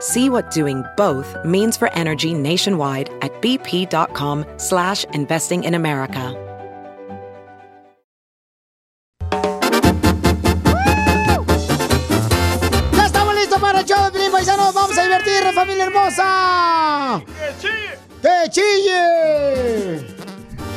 See what doing both means for energy nationwide at bp.com slash investing in America. ¡Ya estamos listos para el show de Piolín, Paisanos! ¡Vamos a divertirnos, familia hermosa! ¡Que chille!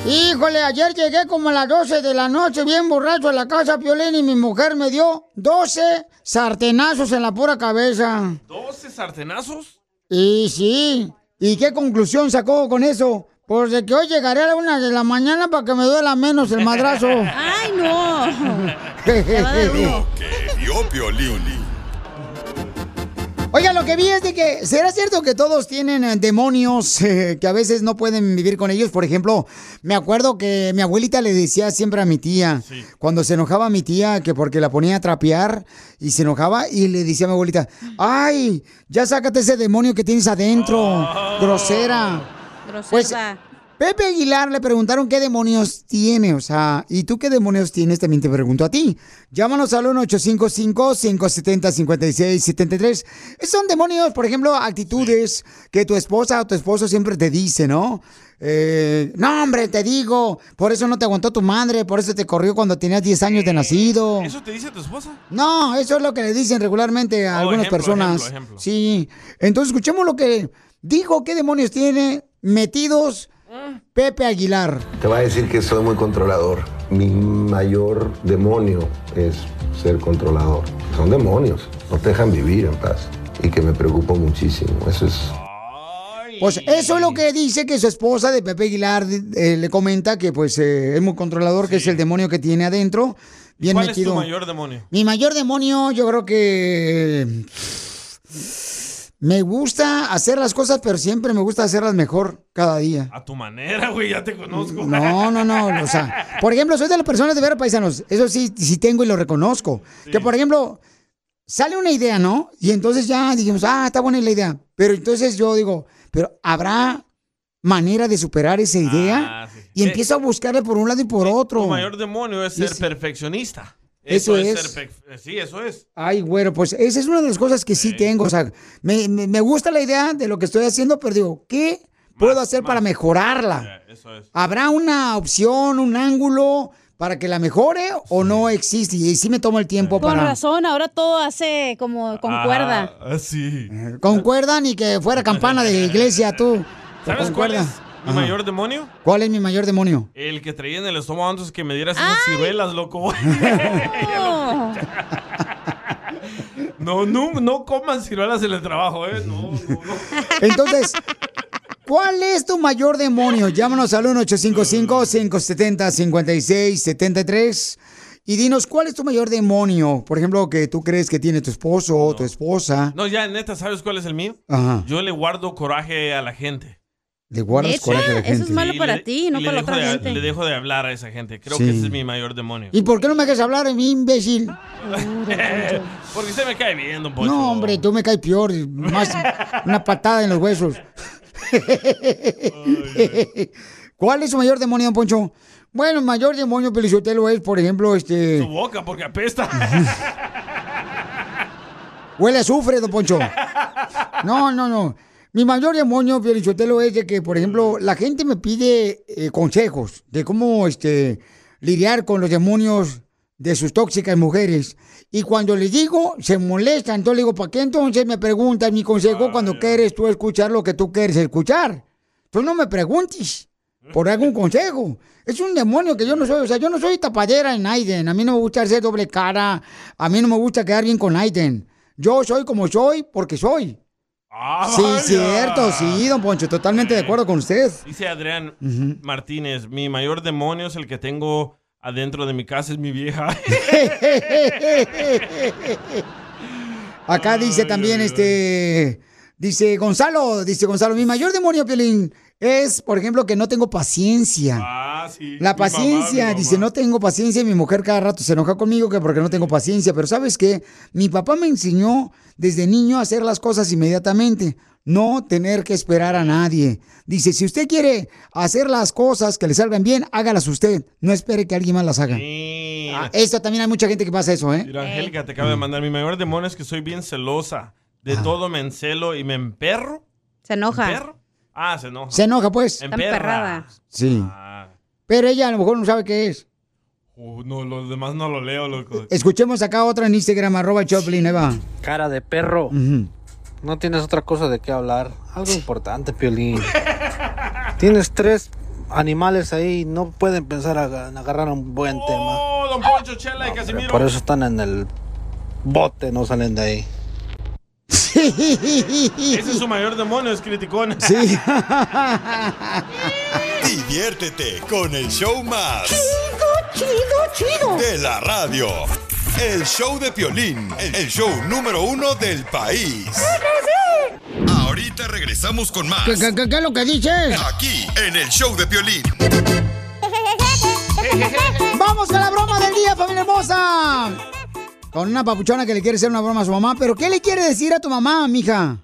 Híjole, ayer llegué como a las 12 de la noche bien borracho a la casa Piolín y mi mujer me dio 12 sartenazos en la pura cabeza. ¿12 sartenazos? Y sí, ¿y qué conclusión sacó con eso? Pues de que hoy llegaré a la una de la mañana para que me duela menos el madrazo. ¡Ay, no! Lo que vio Piolín. Oiga, lo que vi es de que, ¿será cierto que todos tienen eh, demonios eh, que a veces no pueden vivir con ellos? Por ejemplo, me acuerdo que mi abuelita le decía siempre a mi tía, cuando se enojaba mi tía, que porque la ponía a trapear y se enojaba, y le decía a mi abuelita, ¡ay! Ya sácate ese demonio que tienes adentro, grosera. Pues, Pepe Aguilar le preguntaron qué demonios tiene, o sea, ¿y tú qué demonios tienes? También te pregunto a ti. Llámanos al 1-855-570-5673. Son demonios, por ejemplo, actitudes que tu esposa o tu esposo siempre te dice, ¿no? Eh, no, hombre, te digo, por eso no te aguantó tu madre, por eso te corrió cuando tenías 10 años de nacido. ¿Eso te dice tu esposa? No, eso es lo que le dicen regularmente a Oh, algunas ejemplo, personas. ejemplo, ejemplo. Sí. Entonces, escuchemos lo que dijo, qué demonios tiene metidos Pepe Aguilar. Te va a decir que soy muy controlador. Mi mayor demonio es ser controlador. Son demonios, no te dejan vivir en paz y que me preocupa muchísimo. Eso es Pues eso es lo que dice que su esposa de Pepe Aguilar eh, le comenta que pues eh, es muy controlador, que es el demonio que tiene adentro. Bien ¿Cuál metido. es tu mayor demonio? Mi mayor demonio, yo creo que me gusta hacer las cosas, pero siempre me gusta hacerlas mejor cada día. A tu manera, güey, ya te conozco. No, no, no. O sea, por ejemplo, soy de las personas de ver paisanos. Eso sí, sí tengo y lo reconozco. Que por ejemplo, sale una idea, ¿no? Y entonces ya dijimos, ah, está buena la idea. Pero entonces yo digo, pero ¿habrá manera de superar esa idea? Ah, sí. Y Eh, empiezo a buscarle por un lado y por otro. Tu mayor demonio es ser es- perfeccionista. Eso es. ser perf- Sí, eso es. Ay, güero, pues esa es una de las cosas que sí tengo. O sea, me, me- me gusta la idea de lo que estoy haciendo, pero digo, ¿qué puedo hacer para mejorarla? Eso es. ¿Habrá una opción, un ángulo para que la mejore o no existe? Y sí me tomo el tiempo Con para... razón, ahora todo hace como con cuerda. Ah, sí. Concuerda ni que fuera campana de iglesia, tú. ¿Sabes cuál es mi Ajá. mayor demonio? ¿Cuál es mi mayor demonio? El que traía en el estómago antes que me dieras esas ciruelas, loco. no, no, no coman ciruelas en el trabajo, ¿eh? No, no, no. Entonces, ¿cuál es tu mayor demonio? Llámanos al 1-855-570-5673 y dinos, ¿cuál es tu mayor demonio? Por ejemplo, que tú crees que tiene tu esposo o tu esposa. No, ya, neta, ¿sabes cuál es el mío? Ajá. Yo le guardo coraje a la gente. Le guardas ¿Neta? coraje a la Eso es malo para le- ti, no para la otra de- gente. Le dejo de hablar a esa gente. Creo Sí. que ese es mi mayor demonio. ¿Y por qué no me dejas hablar, mi imbécil? Porque se me cae bien, don Poncho. No, hombre, tú me caes peor. Más una patada en los huesos. ¿Cuál es su mayor demonio, don Poncho? Bueno, el mayor demonio Pelizotelo es, por ejemplo, este... Tu boca, porque apesta. Huele a azufre, don Poncho. No, no, no. Mi mayor demonio, Pielichotelo, es de que, por ejemplo, la gente me pide eh, consejos de cómo este, lidiar con los demonios de sus tóxicas mujeres. Y cuando les digo, se molestan. Entonces le digo, ¿para qué entonces me preguntas mi consejo cuando quieres tú escuchar lo que tú quieres escuchar? Tú no me preguntes. por algún consejo. Es un demonio que yo no soy. O sea, yo no soy tapadera en Aiden. A mí no me gusta ser doble cara. A mí no me gusta quedar bien con Aiden. Yo soy como soy porque soy. Ah, Sí, vaya. cierto, sí, don Poncho. Totalmente de acuerdo con usted. Dice Adrián Martínez, mi mayor demonio es el que tengo adentro de mi casa, es mi vieja. Acá dice también este. Dice Gonzalo, dice Gonzalo, mi mayor demonio, Piolín, es, por ejemplo, que no tengo paciencia. Ah, sí. La mamá, paciencia, dice, no tengo paciencia y mi mujer cada rato se enoja conmigo que porque no tengo paciencia, pero ¿sabes qué? Mi papá me enseñó desde niño a hacer las cosas inmediatamente, no tener que esperar a nadie. Dice, si usted quiere hacer las cosas que le salgan bien, hágalas usted, no espere que alguien más las haga. Sí. Ah, Esto también hay mucha gente que pasa eso, ¿eh? Mira, Angélica te acaba de mandar. Mi mayor demonio es que soy bien celosa. De Ah. todo me encelo y me emperro. Se enoja. ¿Emperro? Ah, se enoja. Se enoja, pues. Está emperrada. Sí. Ah. Pero ella a lo mejor no sabe qué es. Uh, no, los demás no lo leo, loco. Escuchemos acá otra en Instagram, arroba Choplin, ahí va. Cara de perro. No tienes otra cosa de qué hablar. Algo importante, Piolín. Tienes tres animales ahí. No pueden pensar en agarrar un buen tema. Oh, don Poncho, Chela y Casimiro. Por eso están en el bote, no salen de ahí. Ese es su mayor demonio, es criticón. Sí. Diviértete con el show más. Chido, chido, chido. De la radio. El show de Piolín. El show número uno del país. Ahorita regresamos con más. ¿Qué, qué, qué- qué es lo que dices? Aquí, en el show de Piolín. Vamos a la broma del día, familia hermosa. Con una papuchona que le quiere hacer una broma a su mamá. ¿Pero qué le quiere decir a tu mamá, mija?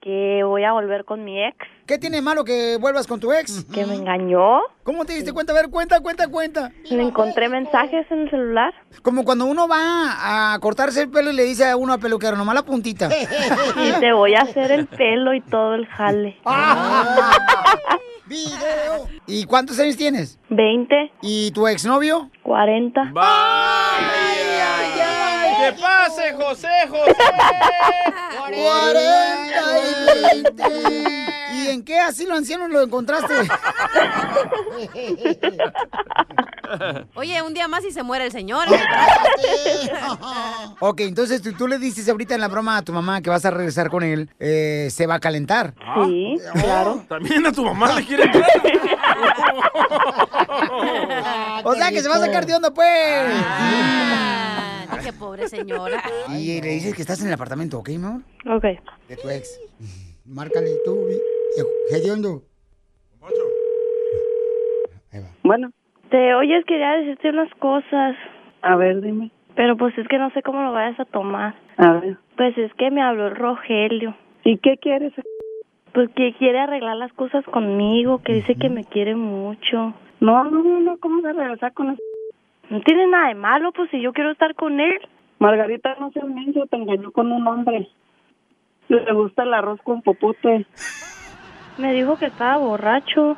Que voy a volver con mi ex. ¿Qué tiene malo que vuelvas con tu ex? Que me engañó. ¿Cómo te diste cuenta? A ver, cuenta, cuenta, cuenta. Le encontré mensajes en el celular. Como cuando uno va a cortarse el pelo y le dice a uno al peluquero, nomás la puntita. Y te voy a hacer el pelo y todo el jale. Video. ¿Y cuántos años tienes? 20. ¿Y tu exnovio? 40. ¡Que pase, José, José! 40 y 20. ¿Y en qué asilo anciano lo encontraste? Oye, un día más y se muere el señor. ok, entonces tú, tú le dices ahorita en la broma a tu mamá que vas a regresar con él, eh, se va a calentar. Sí, claro. También a tu mamá le quiere entrar. O sea que se va a sacar de onda, pues. Ah, qué pobre señora. Y le dices que estás en el apartamento, ¿ok, mi amor? Ok. De tu ex. Márcale tú, hediondo. Bueno. Te oyes, quería decirte unas cosas. A ver, dime. Pero pues es que no sé cómo lo vayas a tomar. A ver. Pues es que me habló el Rogelio. ¿Y qué quieres? Pues que quiere arreglar las cosas conmigo, que dice que me quiere mucho. No, no, no, no, ¿cómo se regresar con eso? No tiene nada de malo, pues si yo quiero estar con él. Margarita, no seas menso, te engañó con un hombre. Le gusta el arroz con popote. Me dijo que estaba borracho.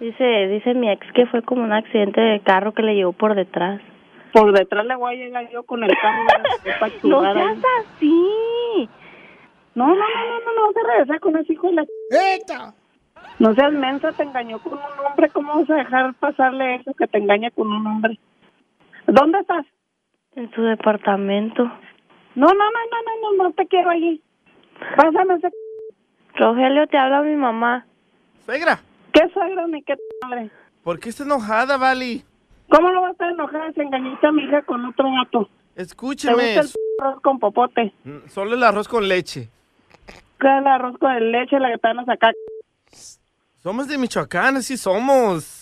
Dice, dice mi ex que fue como un accidente de carro que le llevó por detrás. Por detrás le voy a llegar yo con el carro. No seas así. No, no, no, no, no, no, vas a regresar con ese hijo de la... ¡Eta! No seas mensa, te engañó con un hombre. ¿Cómo vas a dejar pasarle eso que te engaña con un hombre? ¿Dónde estás? En su departamento. No, no, no, no, no, no, no te quiero allí. Pásame ese... Rogelio, te habla mi mamá. Suegra, ¿Qué suegra ni qué madre? ¿por qué está enojada, Vali? ¿Cómo no vas a estar enojada si engañaste a mi hija con otro gato? ¿Te Escúcheme. gusta el arroz con popote? Mm, Solo el arroz con leche. ¿Qué es el arroz con leche la que te van a sacar? Somos de Michoacán, así somos.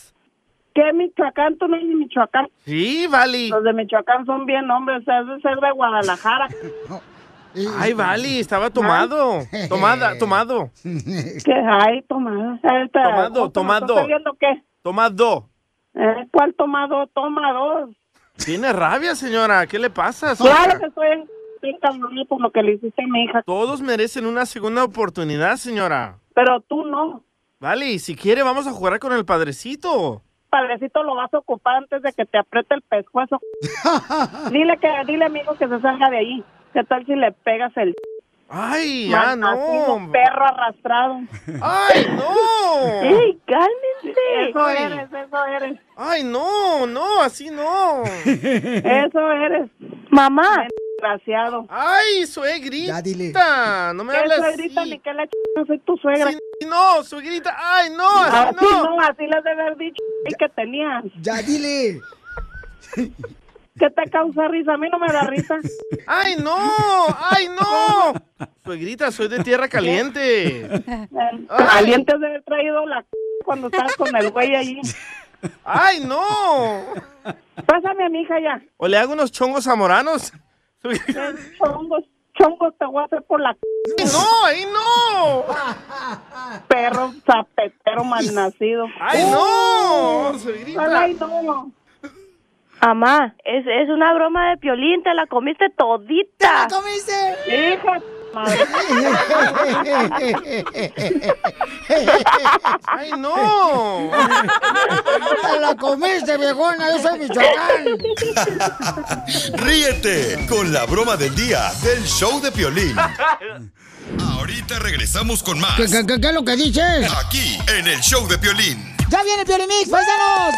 ¿Qué Michoacán? Tú no eres de Michoacán. Sí, Vali. Los de Michoacán son bien hombres, o sea, es de ser de Guadalajara. Ay, Vali, estaba tomado. Tomada, tomado. ¿Qué hay, tomada? Esta- Tomado, ¿cómo tomado. ¿Estás viendo qué? Tomado. ¿Eh? ¿Cuál tomado? Toma dos. Tiene rabia, señora. ¿Qué le pasa? Claro que estoy encabronada por lo que le hiciste a mi hija, Todos merecen una segunda oportunidad, señora. pero tú no. Vale, si quiere vamos a jugar con el padrecito. Padrecito lo vas a ocupar antes de que te apriete el pescuezo. dile que, dile amigo que se salga de ahí. ¿Qué tal si le pegas el Ay, ya no. perro arrastrado. ¡Ay, no! ¡Ey, cálmense! Eso Ay. eres, eso eres. ¡Ay, no! No, así no. Eso eres. Mamá. Desgraciado. ¡Ay, suegrita! Ya dile. No me ¿Qué hables suegrita así. ni qué la ch... no soy tu suegra? Sí, no, suegrita. ¡Ay, no! Así no. no, así les debe haber dicho que tenías. Ya dile. ¿Qué te causa risa? A mí no me da risa. ¡Ay, no! ¡Ay, no! Suegrita, soy de tierra caliente. Caliente de haber traído la c- cuando estabas con el güey allí. ¡Ay, no! Pásame a mi hija ya. ¿O le hago unos chongos zamoranos? Chongos, chongos te voy a hacer por la c- ¡Ay, no! ¡Ay, no! perro zapetero malnacido. ¡Ay, no! Ay, no. Mamá, es, es una broma de piolín, te la comiste todita. ¿Te la comiste? Hija. ¡Ay, no! Te la comiste, viejona. Yo soy Michoacán. Ríete con la broma del día del show de Piolín. Ahorita regresamos con más. ¿Qué, qué, qué, qué es lo que dices? Aquí, en el show de Piolín. Ya viene el Piolimix, paisanos.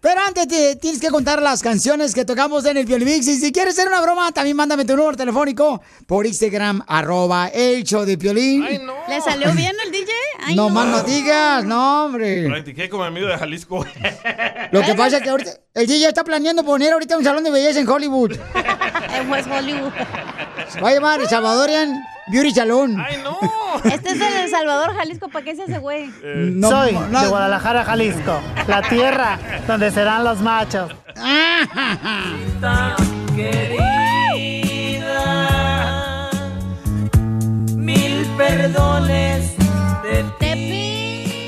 Pero antes te tienes que contar las canciones que tocamos en el Piolimix. Y si quieres hacer una broma, también mándame tu número telefónico por Instagram, arroba el show de Piolín. ¿Le salió bien el DJ? Ay, no, más no digas, no, hombre. Practiqué con mi amigo de Jalisco. Lo que pasa es que ahorita el DJ está planeando poner ahorita un salón de belleza en Hollywood. En West Hollywood. Se va a llamar el Salvadorian Beauty Salon. ¡Ay, no! Este es el Salvador, Jalisco. ¿Para qué se hace güey? No, Soy no- de Guadalajara, Jalisco, la tierra donde serán los machos. Mil perdones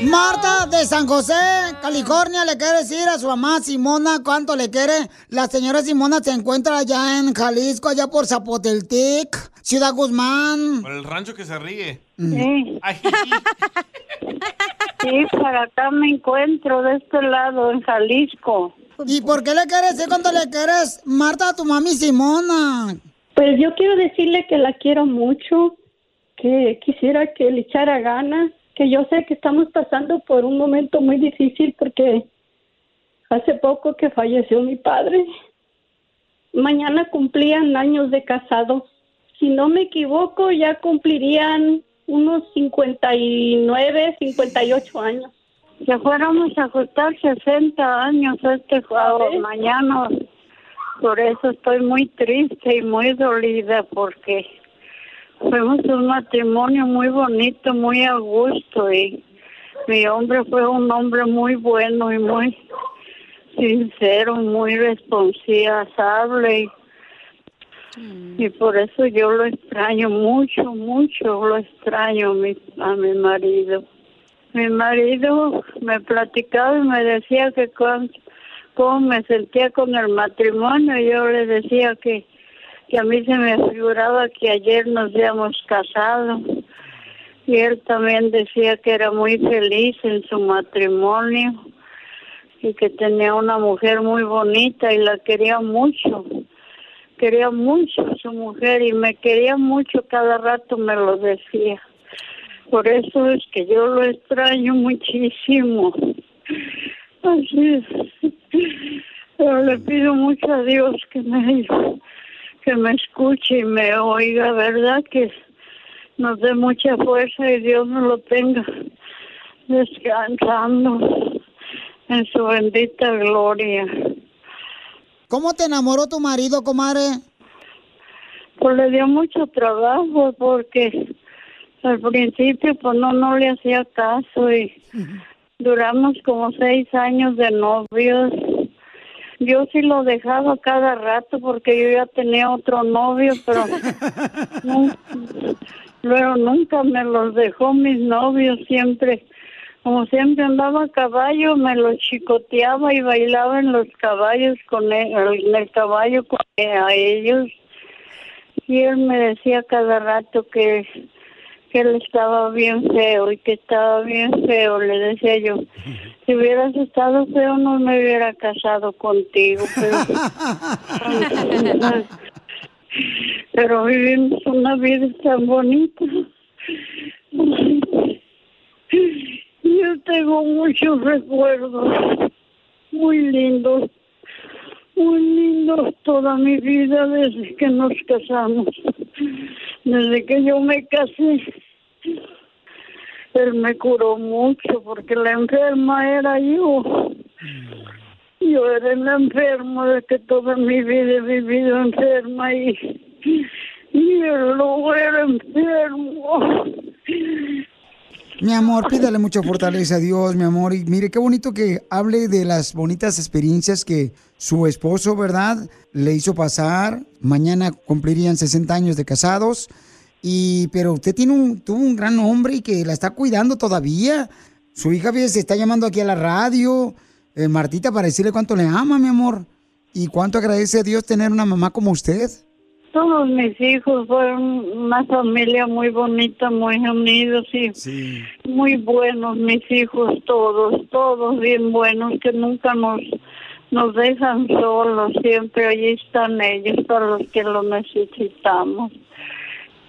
Marta de San José, California, le quiere decir a su mamá Simona cuánto le quiere. La señora Simona se encuentra allá en Jalisco, allá por Zapoteltic, Ciudad Guzmán. Por el rancho que se ríe. Sí. Ay, Sí, para acá me encuentro de este lado, en Jalisco. ¿Y por qué le quieres decir cuánto le quieres, Marta, a tu mami Simona? Pues yo quiero decirle que la quiero mucho, que quisiera que le echara ganas, que yo sé que estamos pasando por un momento muy difícil porque hace poco que falleció mi padre. Mañana cumplían años de casados. Si no me equivoco, ya cumplirían unos 59, 58 años. Ya fuéramos a ajustar 60 años este jueves, mañana. Por eso estoy muy triste y muy dolida porque fuimos un matrimonio muy bonito, muy a gusto y mi hombre fue un hombre muy bueno y muy sincero, muy responsable y, y por eso yo lo extraño mucho, mucho, lo extraño a mi, a mi marido. Mi marido me platicaba y me decía que cómo me sentía con el matrimonio. Yo le decía que, que a mí se me figuraba que ayer nos habíamos casado. Y él también decía que era muy feliz en su matrimonio y que tenía una mujer muy bonita y la quería mucho. Quería mucho a su mujer y me quería mucho, cada rato me lo decía. Por eso es que yo lo extraño muchísimo. Así es. Pero le pido mucho a Dios que me, que me escuche y me oiga, ¿verdad? Que nos dé mucha fuerza y Dios nos lo tenga descansando en su bendita gloria. ¿Cómo te enamoró tu marido, comadre? Pues le dio mucho trabajo porque al principio pues no, no le hacía caso y duramos como seis años de novios. Yo sí lo dejaba cada rato porque yo ya tenía otro novio, pero luego nunca me los dejó mis novios, siempre, como siempre andaba a caballo, me los chicoteaba y bailaba en los caballos con él, en el caballo con a ellos. Y él me decía cada rato que, que él estaba bien feo y que estaba bien feo. Le decía yo, si hubieras estado feo no me hubiera casado contigo. Pero, pero vivimos una vida tan bonita. Yo tengo muchos recuerdos muy lindos, muy lindos toda mi vida desde que nos casamos. Desde que yo me casé, él me curó mucho porque la enferma era yo. Yo era el enfermo de que toda mi vida he vivido enferma y, y no era enfermo. Mi amor, pídale mucha fortaleza a Dios, mi amor. Y mire, qué bonito que hable de las bonitas experiencias que su esposo, ¿verdad? Le hizo pasar. Mañana cumplirían 60 años de casados. Y, pero usted tiene un, tuvo un gran hombre y que la está cuidando todavía. Su hija se está llamando aquí a la radio, eh, Martita, para decirle cuánto le ama, mi amor. Y cuánto agradece a Dios tener una mamá como usted. Todos mis hijos fueron una familia muy bonita, muy unidos y muy buenos, mis hijos todos, todos bien buenos, que nunca nos nos dejan solos, siempre allí están ellos para los que lo necesitamos.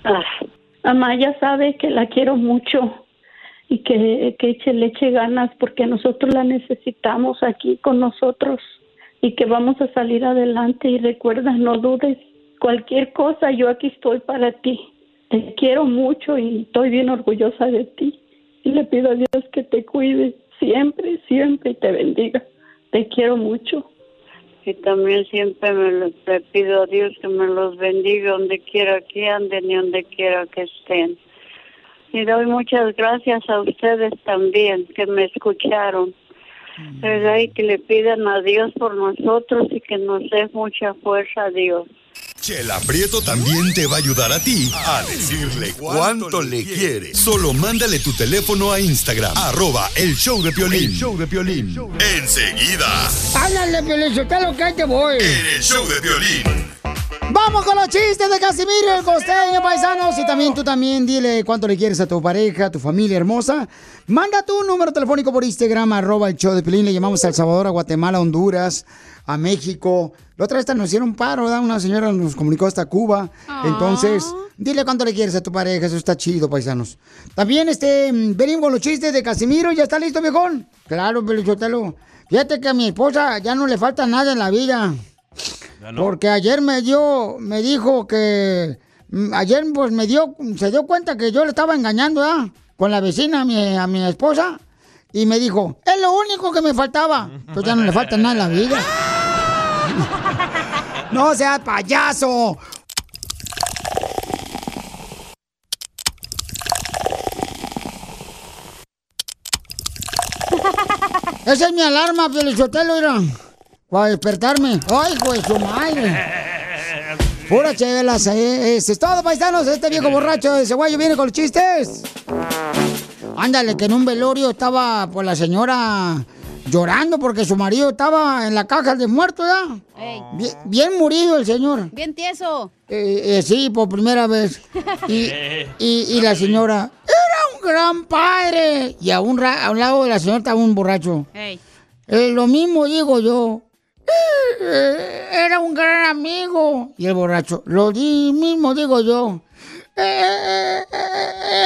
Ah, Mamá ya sabe que la quiero mucho y que, que eche, le eche ganas porque nosotros la necesitamos aquí con nosotros y que vamos a salir adelante y recuerda, no dudes, cualquier cosa, yo aquí estoy para ti. Te quiero mucho y estoy bien orgullosa de ti. Y le pido a Dios que te cuide siempre, siempre y te bendiga. Te quiero mucho. Y también siempre me lo- le pido a Dios que me los bendiga donde quiera que anden y donde quiera que estén. Y doy muchas gracias a ustedes también que me escucharon. ¿Verdad? Y que le pidan a Dios por nosotros y que nos dé mucha fuerza a Dios. Chela Prieto también te va a ayudar a ti a decirle cuánto le quiere. Solo mándale tu teléfono a Instagram, arroba el show de Piolín. El show de Piolín. Enseguida, ¡Ándale, Pelichotelo, que ahí te voy! el show de Piolín. Vamos con los chistes de Casimiro el costeño, paisanos. Y también tú también dile cuánto le quieres a tu pareja, a tu familia hermosa. Manda tu número telefónico por Instagram, arroba el show de Pelín. Le llamamos a El Salvador, a Guatemala, a Honduras, a México. La otra vez nos hicieron un paro, ¿verdad? Una señora nos comunicó hasta Cuba. Entonces, dile cuánto le quieres a tu pareja. Eso está chido, paisanos. También, este, venimos con los chistes de Casimiro. ¿Ya está listo, viejón? Claro, Pelichotelo. Fíjate que a mi esposa ya no le falta nada en la vida. Porque ayer me dio, me dijo que mm, ayer pues me dio, se dio cuenta que yo le estaba engañando, ¿ah? Con la vecina, a mi, a mi esposa. Y me dijo, es lo único que me faltaba. Pues ya no le falta nada en la vida. no seas payaso. Esa es mi alarma, Felicitelo, mira. Para despertarme. ¡Ay, pues su madre! Pura chelas, eh. Eso es todo, paisanos. Este viejo borracho de Ceguayo viene con los chistes. Ándale, que en un velorio estaba, pues, la señora llorando porque su marido estaba en la caja de muerto, ¿ya? Bien, bien murido el señor. Bien tieso. Eh, eh, sí, por primera vez. Y, y- y la señora, era un gran padre. Y a un, ra- a un lado de la señora estaba un borracho. Eh, lo mismo digo yo. Era un gran amigo. Y el borracho, lo mismo digo yo. "Eh,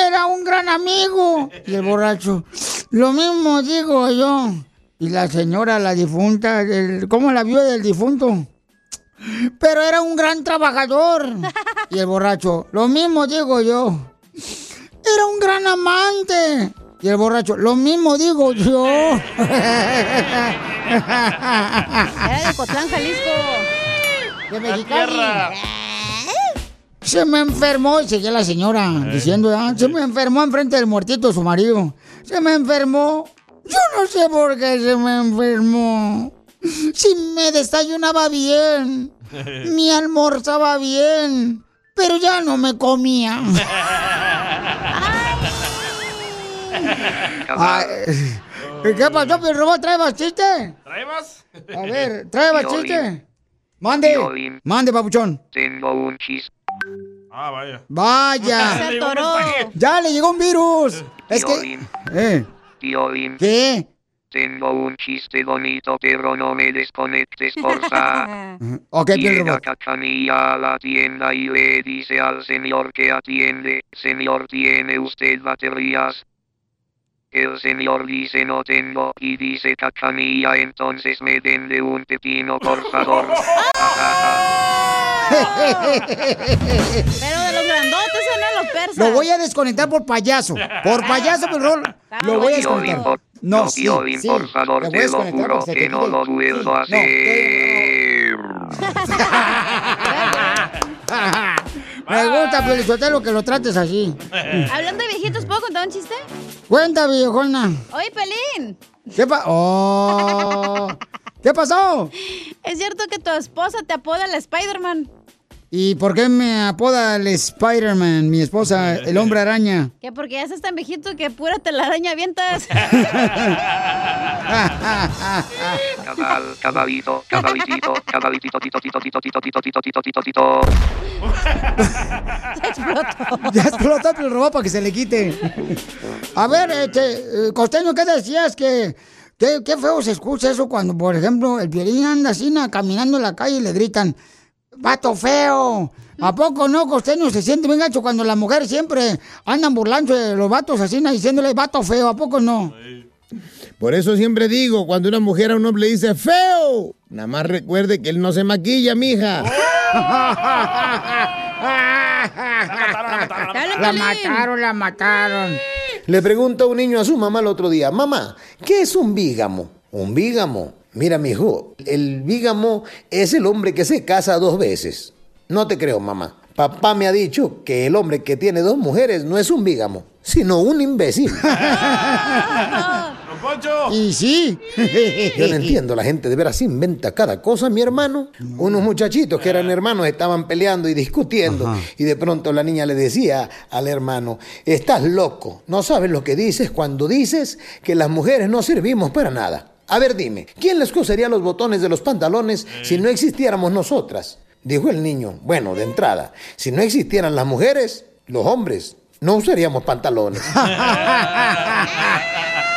Era un gran amigo. Y el borracho, lo mismo digo yo. Y la señora, la difunta, el- ¿cómo la vio del difunto? Pero era un gran trabajador. Y el borracho, lo mismo digo yo. Era un gran amante. Y el borracho, lo mismo digo yo. Era de Cotlán, Jalisco. De Mexicali. Se me enfermó, y seguía la señora diciendo, "Ah, se me enfermó enfrente del muertito de su marido. Se me enfermó. Yo no sé por qué se me enfermó. Si me desayunaba bien, me almorzaba bien, pero ya no me comía. Ay, ¿Qué pasó, Pio Robot? ¿Trae más chiste? ¿Trae más? A ver, trae más chiste. Mande. Mande, papuchón. Tengo un chiste. Ah, vaya. Vaya. Se atoró. Ya le llegó un virus. Es que. Eh, Piolín. ¿Qué? Tengo un chiste bonito, pero no me desconectes, porfa. Ok, Llega. Cachanilla a la tienda y le dice al señor que atiende, señor, ¿tiene usted baterías? El señor dice no tengo y dice Cachanilla, entonces me vende un pepino, por favor. Pero Lo voy a desconectar por payaso. Por payaso, pero lo voy a desconectar. por- No, no, sí, Piolín, sí. por favor, te lo juro que no lo vuelvo a hacer. Me gusta, Pelizotelo, que lo trates así. Hablando de viejitos, ¿puedo contar un chiste? Cuenta, viejona. Oye, Pelín. ¿Qué pa oh. ¿Qué pasó? ¿Es cierto que tu esposa te apoda la Spider-Man? ¿Y por qué me apoda el Spider-Man, mi esposa, el hombre araña? Que porque ya estás tan viejito que pura telaraña avientas. Cabal, cabalito, cabalitito, cabalitito, tito, tito, tito, tito, tito, tito, tito, tito, tito. Ya explotó el robot para que se le quite. A ver, este, eh, Costeño, ¿qué decías? Que, que- qué feo se escucha eso cuando, por ejemplo, el violín anda así na, caminando en la calle y le gritan, ¡vato feo! ¿A poco no, Costeño? Se siente bien gacho cuando las mujeres siempre andan burlando de los vatos así, diciéndole, vato feo, ¿a poco no? Por eso siempre digo, cuando una mujer a un hombre le dice feo, nada más recuerde que él no se maquilla, mija. La mataron, la mataron. Le pregunta un niño a su mamá el otro día, mamá, ¿qué es un bígamo? Un bígamo. Mira, mijo, el bígamo es el hombre que se casa dos veces. No te creo, mamá. Papá me ha dicho que el hombre que tiene dos mujeres no es un bígamo, sino un imbécil. Y sí. Yo no entiendo, la gente de veras inventa cada cosa, mi hermano. Unos muchachitos que eran hermanos estaban peleando y discutiendo y de pronto la niña le decía al hermano, estás loco, no sabes lo que dices cuando dices que las mujeres no servimos para nada. A ver, dime, ¿quién les cosería los botones de los pantalones si no existiéramos nosotras? Dijo el niño, bueno, de entrada, si no existieran las mujeres, los hombres, no usaríamos pantalones.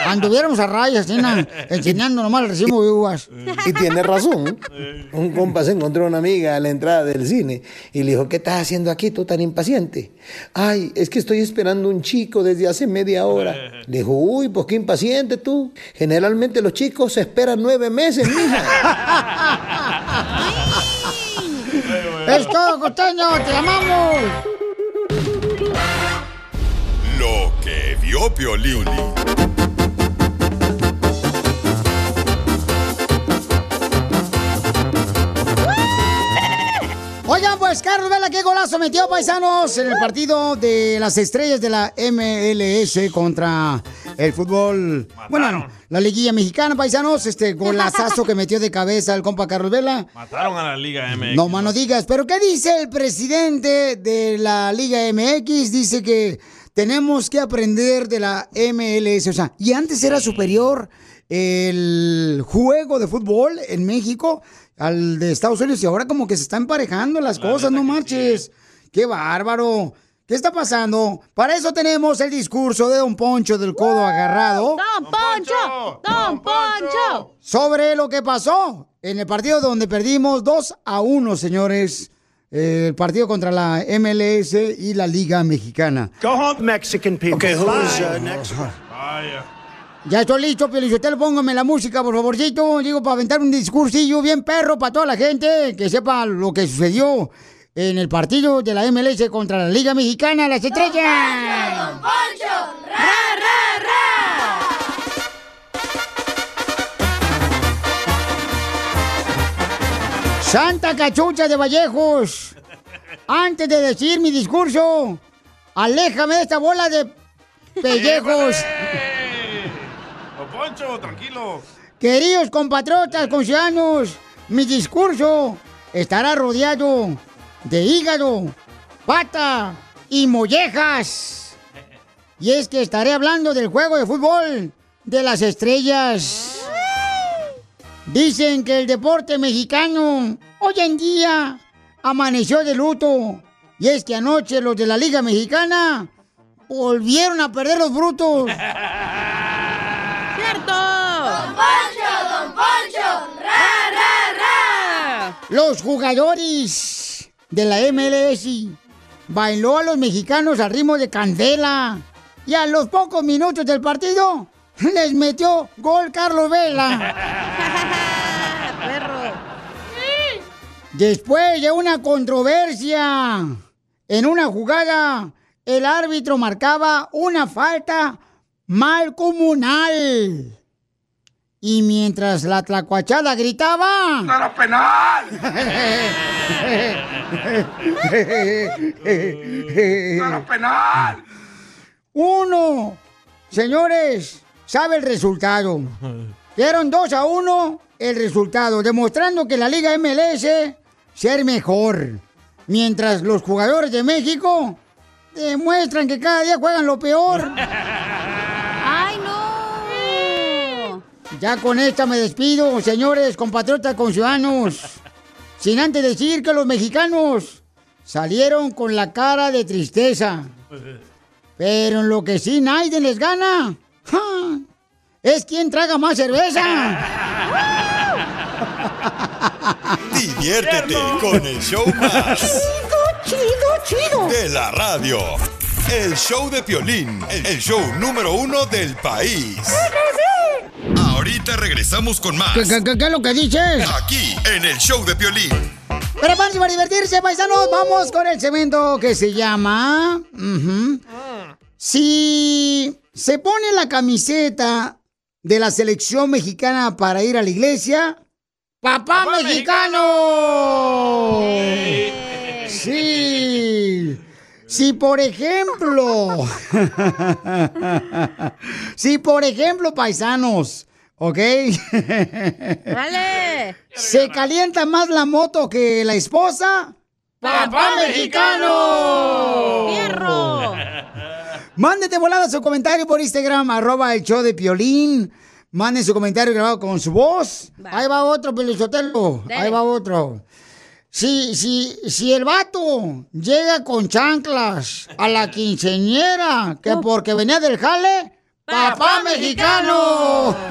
Anduviéramos a rayas, enseñando nomás el recibo de uvas. Y tiene razón. Un compa se encontró una amiga a la entrada del cine y le dijo, ¿qué estás haciendo aquí tú tan impaciente? Ay, es que estoy esperando un chico desde hace media hora. Le dijo, uy, pues qué impaciente tú. Generalmente los chicos se esperan nueve meses, mija. ¡Es todo, costeño! ¡Te amamos! Lo que vio Piolín. Oigan, pues Carlos Vela, qué golazo metió paisanos en el partido de las estrellas de la MLS contra el fútbol. Bueno, la liguilla mexicana, paisanos, este golazazo que metió de cabeza el compa Carlos Vela. Mataron a la Liga MX. No, mano digas, pero ¿qué dice el presidente de la Liga MX? Dice que tenemos que aprender de la MLS. O sea, y antes era superior el juego de fútbol en México al de Estados Unidos y ahora como que se están emparejando las cosas, no marches. Qué bárbaro. ¿Qué está pasando? Para eso tenemos el discurso de Don Poncho del Codo Agarrado. ¡Don Poncho! ¡Don Poncho! Sobre lo que pasó en el partido donde perdimos 2 a 1, señores. El partido contra la MLS y la Liga Mexicana. Go home, Mexican people. Okay, who's uh, next? Ya estoy listo, Pielichotelo, póngame la música, por favorcito. Digo, para aventar un discursillo bien perro para toda la gente, que sepa lo que sucedió en el partido de la MLS contra la Liga Mexicana, las estrellas. Poncho! ¡Ra, ra, ra! Santa Cachucha de Vallejos, antes de decir mi discurso, aléjame de esta bola de pellejos. Poncho, tranquilo. Queridos compatriotas, conciudadanos, mi discurso estará rodeado de hígado, pata y mollejas. Y es que estaré hablando del juego de fútbol de las estrellas. Dicen que el deporte mexicano hoy en día amaneció de luto. Y es que anoche los de la Liga Mexicana volvieron a perder los brutos. Los jugadores de la MLS bailó a los mexicanos al ritmo de candela. Y a los pocos minutos del partido les metió gol Carlos Vela. Después de una controversia en una jugada, el árbitro marcaba una falta mal comunal. Y mientras la tlacuachada gritaba... ¡No era penal! ¡No era penal! Uno, señores, sabe el resultado. Dieron 2 a 1 el resultado, demostrando que la Liga MLS ser mejor. Mientras los jugadores de México demuestran que cada día juegan lo peor. Ya con esta me despido, señores, compatriotas, conciudadanos. Sin antes decir que los mexicanos salieron con la cara de tristeza. Pero en lo que sí nadie les gana ¡ja! es quien traga más cerveza. Diviértete con el show más. Chido, chido, chido. De la radio. El show de Piolín, el show número uno del país. Ahorita regresamos con más. ¿Qué, qué, qué, qué es lo que dices? Aquí, en el show de Piolín. Prepárense para divertirse, paisanos. Vamos con el cemento que se llama... Si se pone la camiseta de la selección mexicana para ir a la iglesia, ¡Papá, mexicano! Sí. Si por ejemplo, si por ejemplo, paisanos, ¿ok? ¡Dale! Se calienta más la moto que la esposa. ¡Papá mexicano! ¡Fierro! Mándete volada su comentario por Instagram, arroba el show de Piolín. Manden su comentario grabado con su voz. Ahí va otro, Pelizotelo. Ahí va otro. Si, si, si el vato llega con chanclas a la quinceñera, que porque venía del jale, ¡Papá mexicano!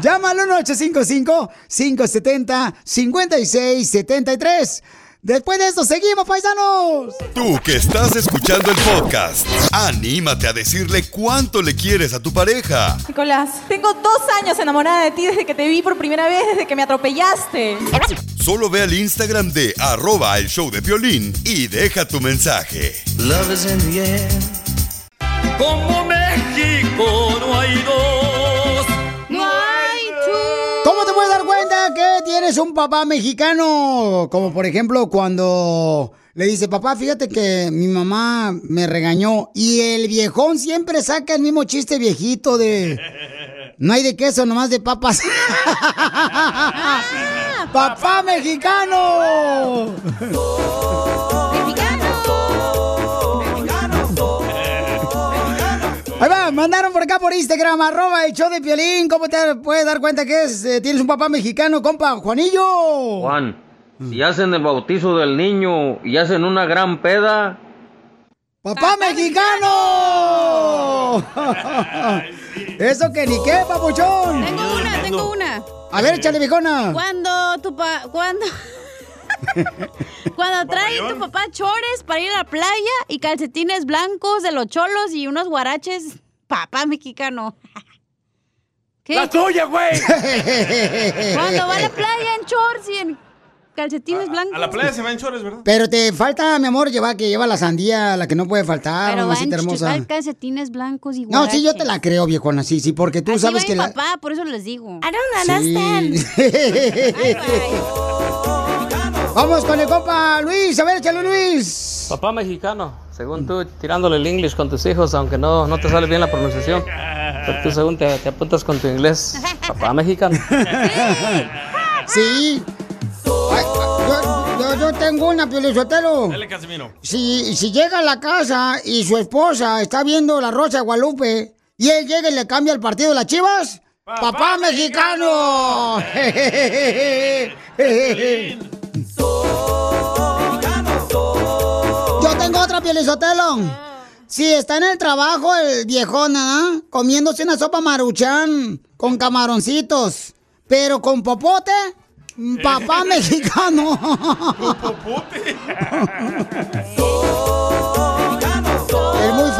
Llámalo al 855-570-5673. Después de esto, seguimos, paisanos. Tú que estás escuchando el podcast, anímate a decirle cuánto le quieres a tu pareja. Nicolás, tengo dos años enamorada de ti desde que te vi por primera vez, desde que me atropellaste. Solo ve al Instagram de arroba el show de violín y deja tu mensaje. Love is in the air. Como México no hay dos. No hay ¿Cómo te puedes dar cuenta que tienes un papá mexicano? Como por ejemplo cuando le dice, papá, fíjate que mi mamá me regañó y el viejón siempre saca el mismo chiste viejito de... No hay de queso, nomás de papas. ¡Papá mexicano! Ahí va, mandaron por acá por Instagram, arroba el show de Piolín. ¿Cómo te puedes dar cuenta que es, eh, tienes un papá mexicano, compa? Juanillo. Juan, si hacen el bautizo del niño y hacen una gran peda, ¡Papá, mexicano! Eso que ni qué, papuchón. Tengo una, tengo una. A ver, échale, viejona. Cuando tu pa... Cuando... Cuando trae tu papá chores para ir a la playa y calcetines blancos de los cholos y unos guaraches, papá mexicano. ¿Qué? ¡La tuya, güey! Cuando va a la playa en shorts y en calcetines blancos. A la playa se va en chores, ¿verdad? Pero te falta, mi amor, lleva que lleva la sandía, la que no puede faltar, Pero va mamacita en hermosa. calcetines blancos y No, guaraches. sí, yo te la creo, viejona, sí, sí, porque tú Así sabes va que mi la... papá, por eso les digo. I Vamos con el compa Luis, a ver, échale Luis. papá mexicano, según tú tirándole el inglés con tus hijos, aunque no, no te sale bien la pronunciación, pero tú según te, te apuntas con tu inglés, papá mexicano. Sí. Ay, yo, yo- yo tengo una, Piolizotelo. Dale, Casimiro. Si, si llega a la casa y su esposa está viendo la Rosa de Guadalupe y él llega y le cambia el partido de las chivas, ¡Papá, mexicano! Yo tengo otra Pielizotelo. Si está en el trabajo el viejón, ¿ah? Comiéndose una sopa maruchan con camaroncitos, pero con popote, Papá mexicano. Es muy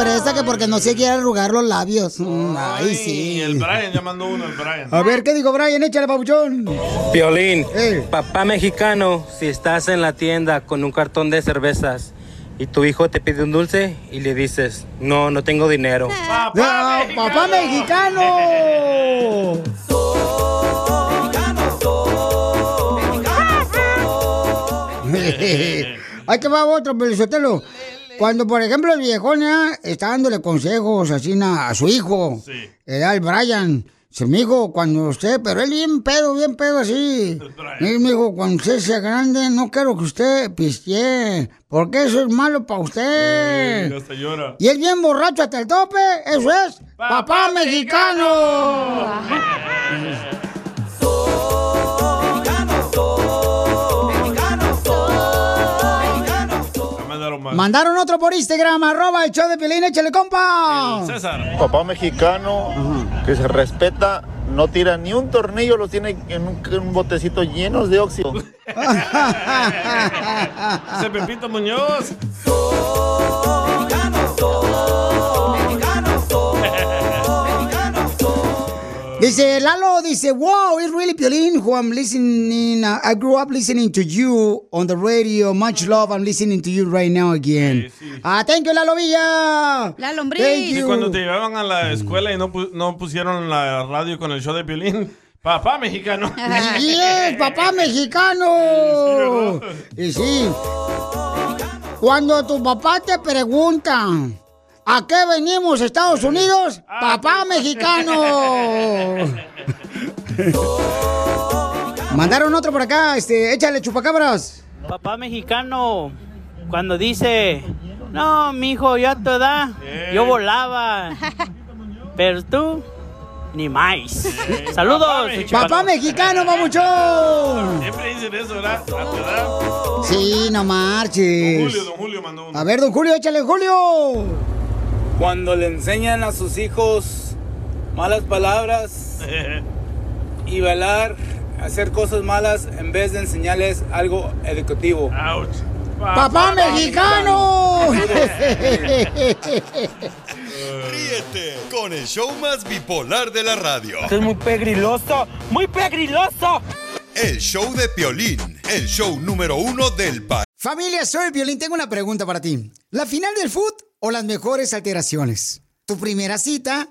fresa que porque no se quiere arrugar los labios. Mm, Ay, Y sí. el Brian ya mandó uno, el Brian. A ver, ¿qué digo, Brian? Échale, papuchón. Violín, papá mexicano, si estás en la tienda con un cartón de cervezas y tu hijo te pide un dulce y le dices, no, no tengo dinero. ¡Ah, ¡Papá mexicano! Hay que va otro, Pelizotelo. Cuando, por ejemplo, el viejón ¿eh? está dándole consejos así a su hijo, era el Brian. Dice, mijo, cuando usted, pero él bien pedo, bien pedo así. Él me dijo, cuando usted sea grande, no quiero que usted pistee, porque eso es malo para usted. Sí. Y él bien borracho hasta el tope, eso es papá, mexicano. Mandaron otro por Instagram, arroba el show de Pelín, échale compa. César. Papá mexicano que se respeta, no tira ni un tornillo, los tiene en un, en un botecito llenos de óxido. Ese Pepito Muñoz. Dice Lalo, dice, wow, it's really Piolín who I'm listening, uh, I grew up listening to you on the radio, much love, I'm listening to you right now again. Ah, thank you, Lalo Villa. La Thank Y cuando te llevaban a la escuela y no, no pusieron la radio con el show de violín, papá mexicano. Yes, papá mexicano. Y sí. Cuando tu papá te pregunta, ¿a qué venimos, Estados Unidos? Papá mexicano. Mandaron otro por acá, este, échale chupacabras. Papá mexicano, cuando dice, no, mijo, yo a tu edad, yo volaba. Pero tú, ni más. Saludos. Papá mexicano, mamuchón. Siempre dicen eso, ¿verdad? A tu edad. Sí, no marches. Don Julio, don Julio mandó uno. A ver, don Julio, échale, Julio. Cuando le enseñan a sus hijos malas palabras y bailar, hacer cosas malas en vez de enseñarles algo educativo. Papá mexicano. Ríete con el show más bipolar de la radio. Esto es muy pegriloso, muy pegriloso. El show de Piolín, el show número uno del país. Familia, soy Violín. Tengo una pregunta para ti. ¿La final del foot o las mejores alteraciones? ¿Tu primera cita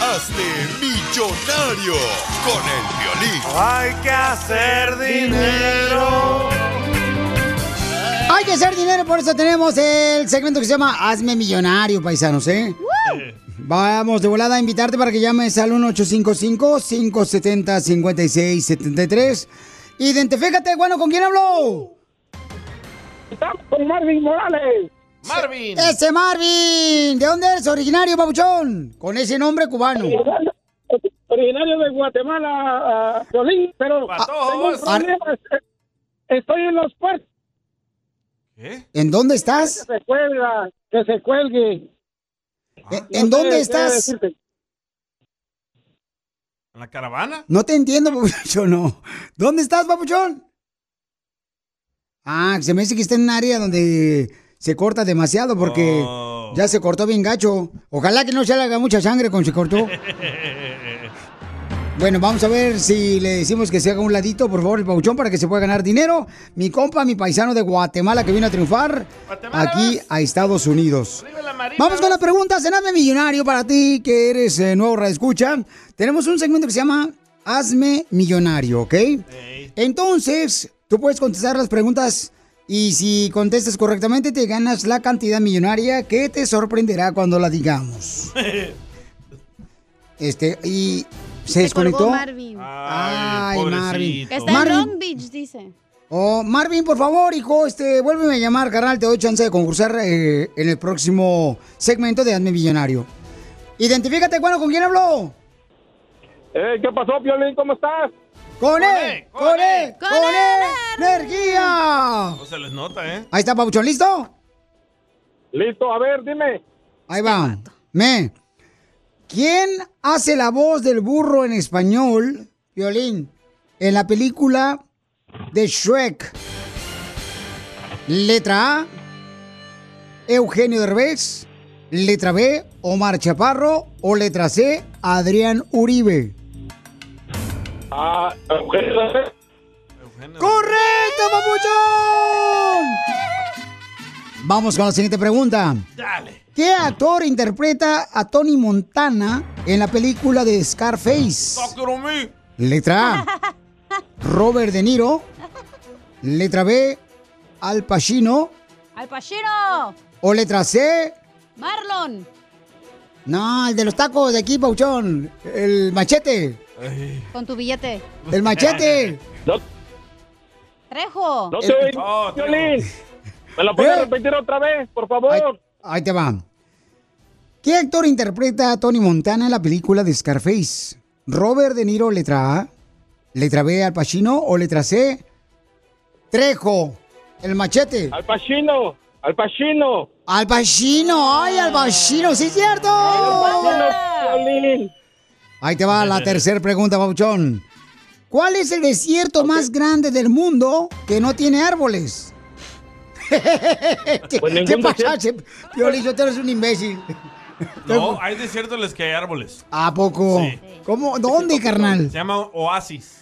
Hazte millonario con el violín. Hay que hacer dinero. Hay que hacer dinero, por eso tenemos el segmento que se llama Hazme Millonario, paisanos, ¿eh? Vamos de volada a invitarte para que llames al 1855-570-5673. Identifícate, bueno, ¿con quién hablo? Con Marvin Morales. Marvin. Ese Marvin. ¿De dónde eres originario, papuchón? Con ese nombre cubano. Originario de Guatemala, ah, Piolín, pero tengo. Estoy en los puertos. ¿En dónde estás? Que se cuelga, que se cuelgue. ¿En, en dónde estás? ¿En la caravana? No te entiendo, papuchón, no. ¿Dónde estás, papuchón? Ah, se me dice que está en un área donde se corta demasiado porque ya se cortó bien gacho. Ojalá que no se le haga mucha sangre cuando se cortó. Bueno, vamos a ver si le decimos que se haga un ladito, por favor, el pauchón, para que se pueda ganar dinero. Mi compa, mi paisano de Guatemala que viene a triunfar aquí a Estados Unidos. Vamos con las preguntas. Hazme millonario para ti, que eres eh, nuevo escucha. Tenemos un segmento que se llama Hazme millonario, ¿ok? Entonces, tú puedes contestar las preguntas y si contestas correctamente te ganas la cantidad millonaria que te sorprenderá cuando la digamos. Este, y se desconectó. Ay, Marvin. Está Marvin. en Long Beach, dice. Oh, Marvin, por favor, hijo, este, vuélveme a llamar, carnal, te doy chance de concursar eh, en el próximo segmento de Hazme Millonario. Identifícate, bueno, ¿con quién habló? Eh, ¿Qué pasó, Piolín? ¿Cómo estás? ¡Con él! ¡Con él! ¡Con él! ¡Energía! No se les nota, ¿eh? Ahí está, Pabuchón, ¿listo? Listo, a ver, dime. Ahí va. Me. ¿Quién hace la voz del burro en español, Violín, en la película de Shrek? Letra A, Eugenio Derbez. Letra B, Omar Chaparro. O letra C, Adrián Uribe. Ah, Eugenio Derbez. ¡Correcto, papuchón! Vamos con la siguiente pregunta. Dale. ¿Qué actor interpreta a Tony Montana en la película de Scarface? Letra A, Robert De Niro. Letra B, Al Pacino. ¡Al Pacino! O letra C, ¡Marlon! no, el de los tacos de aquí, Pauchón. El machete. Con tu billete. El machete. ¡Trejo! No te oí, Piolín. ¿Me lo puedes repetir otra vez, por favor? Ahí te va. ¿Qué actor interpreta a Tony Montana en la película de Scarface? ¿Robert De Niro, letra A? ¿Letra B, Al Pacino? ¿O letra C, Trejo? El machete. Al Pacino, al Pacino. Al Pacino, ay, Al Pacino, sí es cierto. Piolín. Ahí te va la tercera pregunta, Pauchón. ¿Cuál es el desierto más grande del mundo que no tiene árboles? ¿Qué, Pues ¿qué pasa? tú eres un imbécil. No, hay desiertos en los que hay árboles. ¿A poco? Sí. ¿Cómo? ¿Dónde, carnal? Se llama oasis.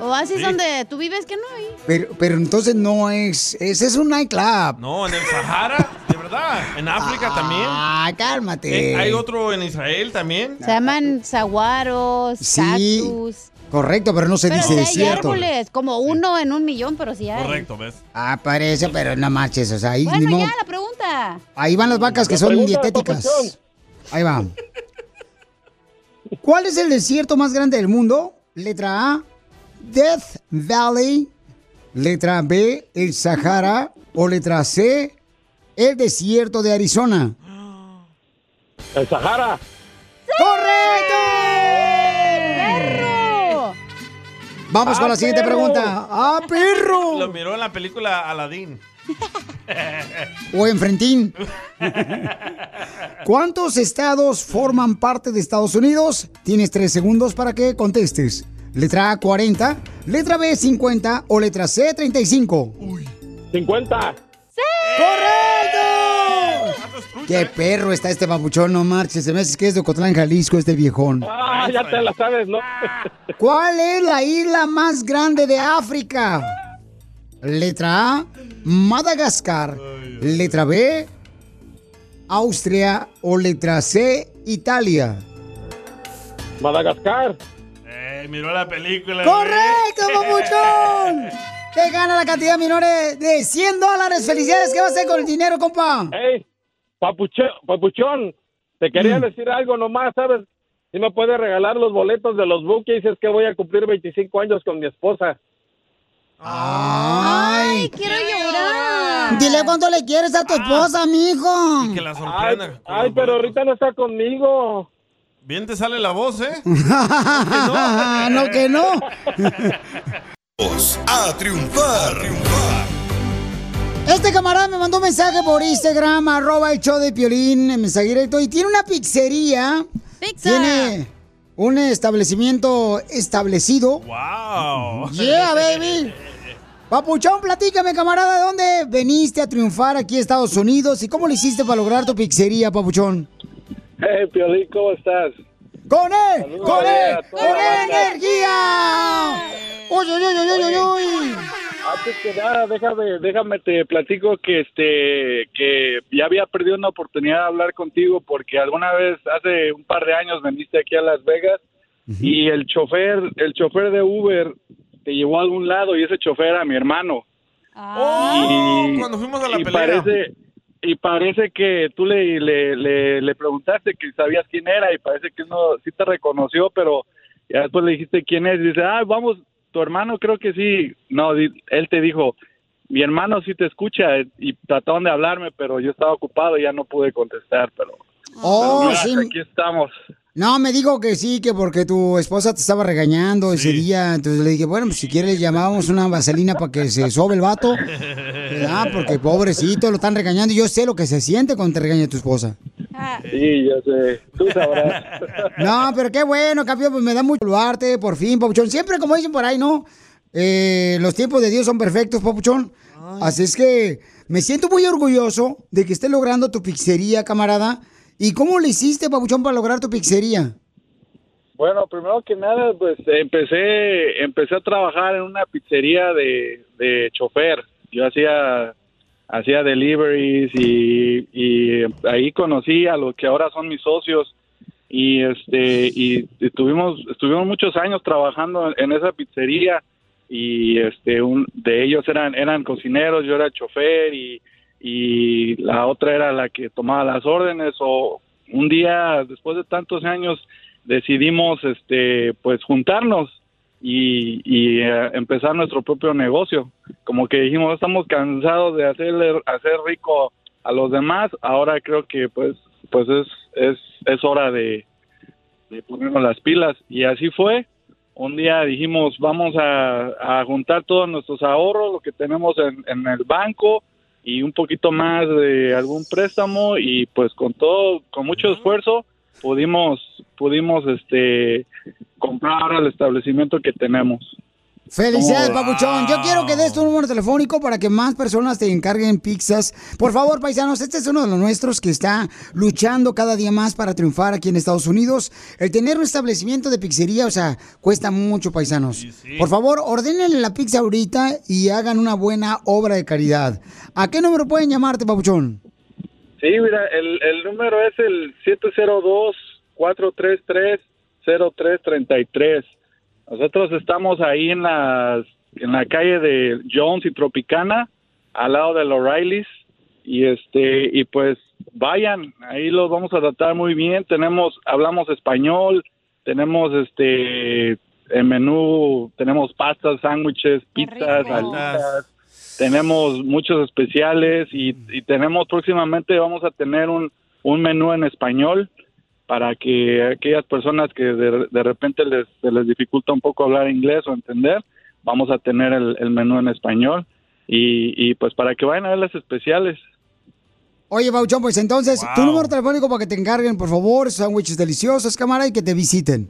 Oasis Sí. donde tú vives que no hay. Pero, pero entonces no es. Ese es un nightclub. No, en el Sahara, de verdad. En África también. Ah, cálmate. Eh, hay otro en Israel también. Se llaman saguaros, Sí. cactus. Correcto, pero no se Pero dice sí hay desierto. árboles, como uno en un millón, pero sí hay. Correcto, ¿ves? Ah, parece, pero no marches. O sea, ahí, Bueno, ya la pregunta. ahí van las vacas que La son dietéticas. Ahí va. ¿Cuál es el desierto más grande del mundo? Letra A, Death Valley. Letra B, el Sahara. O letra C, el desierto de Arizona. El Sahara. ¡Correcto! ¡Perro! Vamos con ¡Ah, la siguiente perro! pregunta. ¡Ah, perro! Lo miró en la película Aladdin. O enfrentín. ¿Cuántos estados forman parte de Estados Unidos? Tienes tres segundos para que contestes. Letra A, 40. Letra B, 50. O letra C, 35. 50. ¡Correcto! ¡Qué perro está este babuchón! No marches. Se me hace que es de Ocotlán, Jalisco, este viejón. Ah, ya te la sabes, ¿no? ¿Cuál es la isla más grande de África? Letra A, Madagascar. Letra B, Austria. O letra C, Italia. Madagascar. Miró la película. ¡Correcto, babuchón! te gana la cantidad menores de 100 dólares. Felicidades, ¿qué va a hacer con el dinero, compa? Hey, papuchón, papuchón, te quería Mm. decir algo nomás, ¿sabes? Si me puedes regalar los boletos de los bookies, es que voy a cumplir 25 años con mi esposa. Ay, quiero llorar. Dile cuánto le quieres a tu esposa, mijo. Que la Ay, sorprenda. ay, pero ahorita no está conmigo. Bien te sale la voz, ¿eh? no, que no. A triunfar. Este camarada me mandó un mensaje por Instagram, arroba el show de Piolín, en mensaje directo, y tiene una pizzería. Tiene un establecimiento establecido. ¡Wow! Yeah, baby. Papuchón, platícame, camarada, ¿de dónde veniste a triunfar aquí a Estados Unidos y cómo le hiciste para lograr tu pizzería, Papuchón? Hey, Piolín, ¿cómo estás? ¡Con él! ¡Con él! a toda ¡Con la banda. energía! ¡Uy, uy, uy, uy, uy, uy! Antes que nada, déjame, déjame te platico que este que ya había perdido una oportunidad de hablar contigo porque alguna vez hace un par de años veniste aquí a Las Vegas y el chofer, el chofer de Uber te llevó a algún lado y ese chofer era mi hermano. Oh, Y- cuando fuimos a la y pelea. Parece, y parece que tú le, le, le, le preguntaste que sabías quién era y parece que no, sí te reconoció, pero ya después le dijiste quién es. Y dice, ah, vamos, tu hermano creo que sí. No, él te dijo, mi hermano sí te escucha y trataron de hablarme, pero yo estaba ocupado y ya no pude contestar, pero... Oh, pero mira, sí. Aquí estamos. No, me dijo que sí, que porque tu esposa te estaba regañando ese día. Entonces le dije, bueno, pues si quieres llamábamos una vaselina para que se sobe el vato. ¿Verdad? Porque pobrecito, lo están regañando. Y yo sé lo que se siente cuando te regaña tu esposa. Sí, ya sé. Tú sabrás. No, pero qué bueno, campeón, pues me da mucho saludarte, por fin, Papuchón. Siempre, como dicen por ahí, ¿no? Eh, los tiempos de Dios son perfectos, Papuchón. Así es que me siento muy orgulloso de que estés logrando tu pizzería, camarada. ¿Y cómo le hiciste, Papuchón, para lograr tu pizzería? Bueno, primero que nada, pues empecé, empecé a trabajar en una pizzería de, de chofer. Yo hacía, hacía deliveries y, y ahí conocí a los que ahora son mis socios y este y estuvimos estuvimos muchos años trabajando en esa pizzería y este un de ellos eran eran cocineros yo era chofer y y la otra era la que tomaba las órdenes o un día después de tantos años decidimos este pues juntarnos y, y eh, empezar nuestro propio negocio. Como que dijimos estamos cansados de hacerle hacer rico a los demás ahora creo que pues pues es es es hora de, de ponernos las pilas y así fue. Un día dijimos vamos a, a juntar todos nuestros ahorros lo que tenemos en, en el banco y un poquito más de algún préstamo y pues con todo con mucho esfuerzo pudimos pudimos este comprar el establecimiento que tenemos Felicidades. Papuchón. Yo quiero que des tu número telefónico para que más personas te encarguen pizzas. Por favor, paisanos, este es uno de los nuestros que está luchando cada día más para triunfar aquí en Estados Unidos. El tener un establecimiento de pizzería, o sea, cuesta mucho, paisanos. Por favor, ordenen la pizza ahorita y hagan una buena obra de caridad. ¿A qué número pueden llamarte, Papuchón? Sí, mira, el, el número es el 702-433-0333. Nosotros estamos ahí en, las, en la calle de Jones y Tropicana, al lado de los O'Reillys. Y, este, y pues vayan, ahí los vamos a tratar muy bien. Tenemos, hablamos español, tenemos este el menú, tenemos pastas, sándwiches, pizzas, alitas, tenemos muchos especiales y, y tenemos próximamente vamos a tener un, un menú en español para que aquellas personas que de, de repente les, se les dificulta un poco hablar inglés o entender, vamos a tener el, el menú en español y, y pues para que vayan a ver las especiales. Oye, Papuchón, pues entonces, tu número telefónico para que te encarguen, por favor, sándwiches deliciosos, cámara, y que te visiten.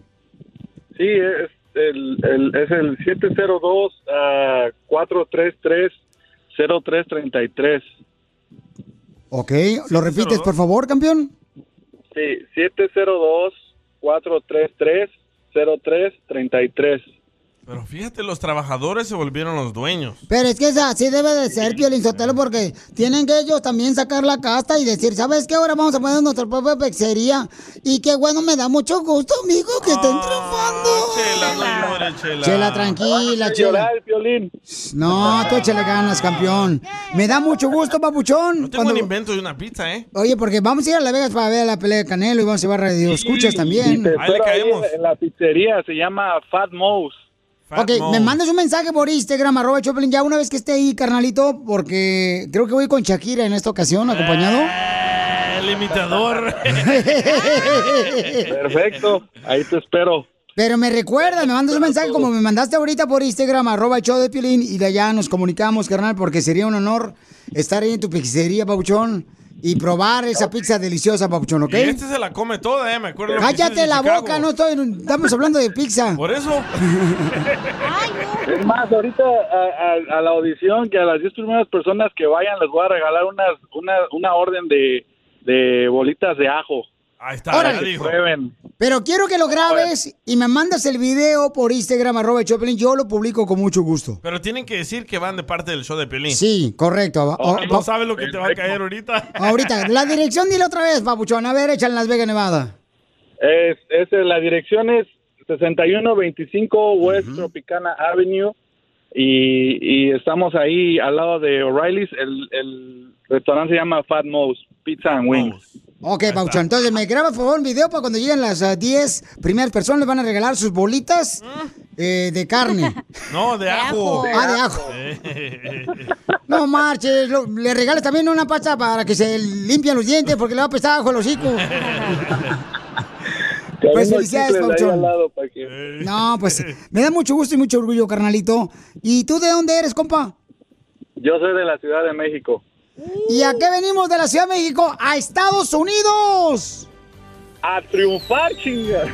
Sí, es el, el- es el 702 ah, 433 0333. ¿Ok? ¿Lo repites, por favor, campeón? Sí, 702 433 0333. Pero fíjate, los trabajadores se volvieron los dueños. Pero es que es así debe de ser, Piolín Sotelo, porque tienen que ellos también sacar la casta y decir, ¿sabes qué? Ahora vamos a poner nuestra propia pizzería. Y qué bueno, me da mucho gusto, amigo, que estén triunfando. Chela, no llores, Chela. Chela, tranquila, Chela. No, tú échale ganas, campeón. Me da mucho gusto, papuchón. No tengo un invento de una pizza, ¿eh? Oye, porque vamos a ir a Las Vegas para ver la pelea de Canelo y vamos a llevar radio escuchas también. Ahí en- En la pizzería se llama Fat Mouse. Ok, me mandas un mensaje por Instagram, arroba Choplin, ya una vez que esté ahí, carnalito, porque creo que voy con Shakira en esta ocasión, acompañado. El imitador. Perfecto, ahí te espero. Pero me recuerda, me mandas un mensaje como me mandaste ahorita por Instagram, arroba el show de Piolín, y de allá nos comunicamos, carnal, porque sería un honor estar ahí en tu pizzería, Papuchón, y probar esa pizza deliciosa, Papuchón, ¿ok? Y este se la come toda, ¿eh? Me acuerdo. Cállate la Chicago. boca, no estoy, estamos hablando de pizza. Por eso. Es más, ahorita a, a- a la audición, que a las 10 primeras personas que vayan les voy a regalar unas, una, una orden de, de bolitas de ajo. Ahí está, Órale. ya dijo. Prueben. Pero quiero que lo grabes y me mandas el video por Instagram, arroba Choplin, yo lo publico con mucho gusto. Pero tienen que decir que van de parte del show de Pelín. Sí, correcto. O- no o- sabe lo que te va a caer ahorita. Ahorita, la dirección dile otra vez, Papuchón, a ver, echa en Las Vegas, Nevada. Es, es, la dirección es 6125 West Tropicana Avenue y, y estamos ahí al lado de O'Reilly's. El, el restaurante se llama Fat Mouse Pizza and Wings. Ok, Pauchón. Entonces, me graba, por favor, un video para cuando lleguen las ah, 10 primeras personas, les van a regalar sus bolitas eh, de carne. No, de ajo. Ah, de ajo. No marches, lo- le regales también una pasta para que se limpien los dientes porque le va a pesar ajo el hocico. Pues Tengo felicidades, Pauchón. lado que- No, pues me da mucho gusto y mucho orgullo, carnalito. ¿Y tú de dónde eres, compa? Yo soy de la Ciudad de México. ¿Y a qué venimos de la Ciudad de México? ¡A Estados Unidos! ¡A triunfar, chinga!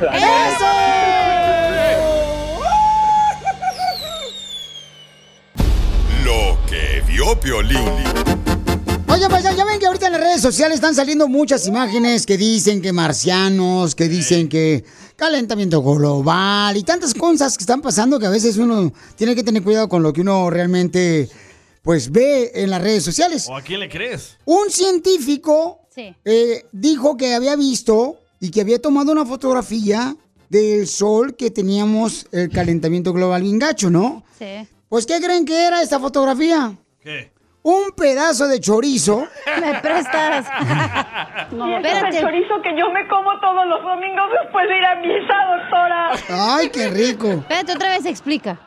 Lo que vio Piolín. Oye, pues ya ven que ahorita en las redes sociales están saliendo muchas imágenes que dicen que marcianos, que dicen que calentamiento global y tantas cosas que están pasando que a veces uno tiene que tener cuidado con lo que uno realmente pues ve en las redes sociales. ¿O a quién le crees? Un científico Sí. eh, dijo que había visto y que había tomado una fotografía del sol que teníamos el calentamiento global bien gacho, ¿no? Sí. Pues, ¿qué creen que era esta fotografía? ¿Qué? Un pedazo de chorizo. ¿Me prestas? Y ese es el chorizo que yo me como todos los domingos después de ir a misa, doctora. Ay, qué rico. Espérate, otra vez explica.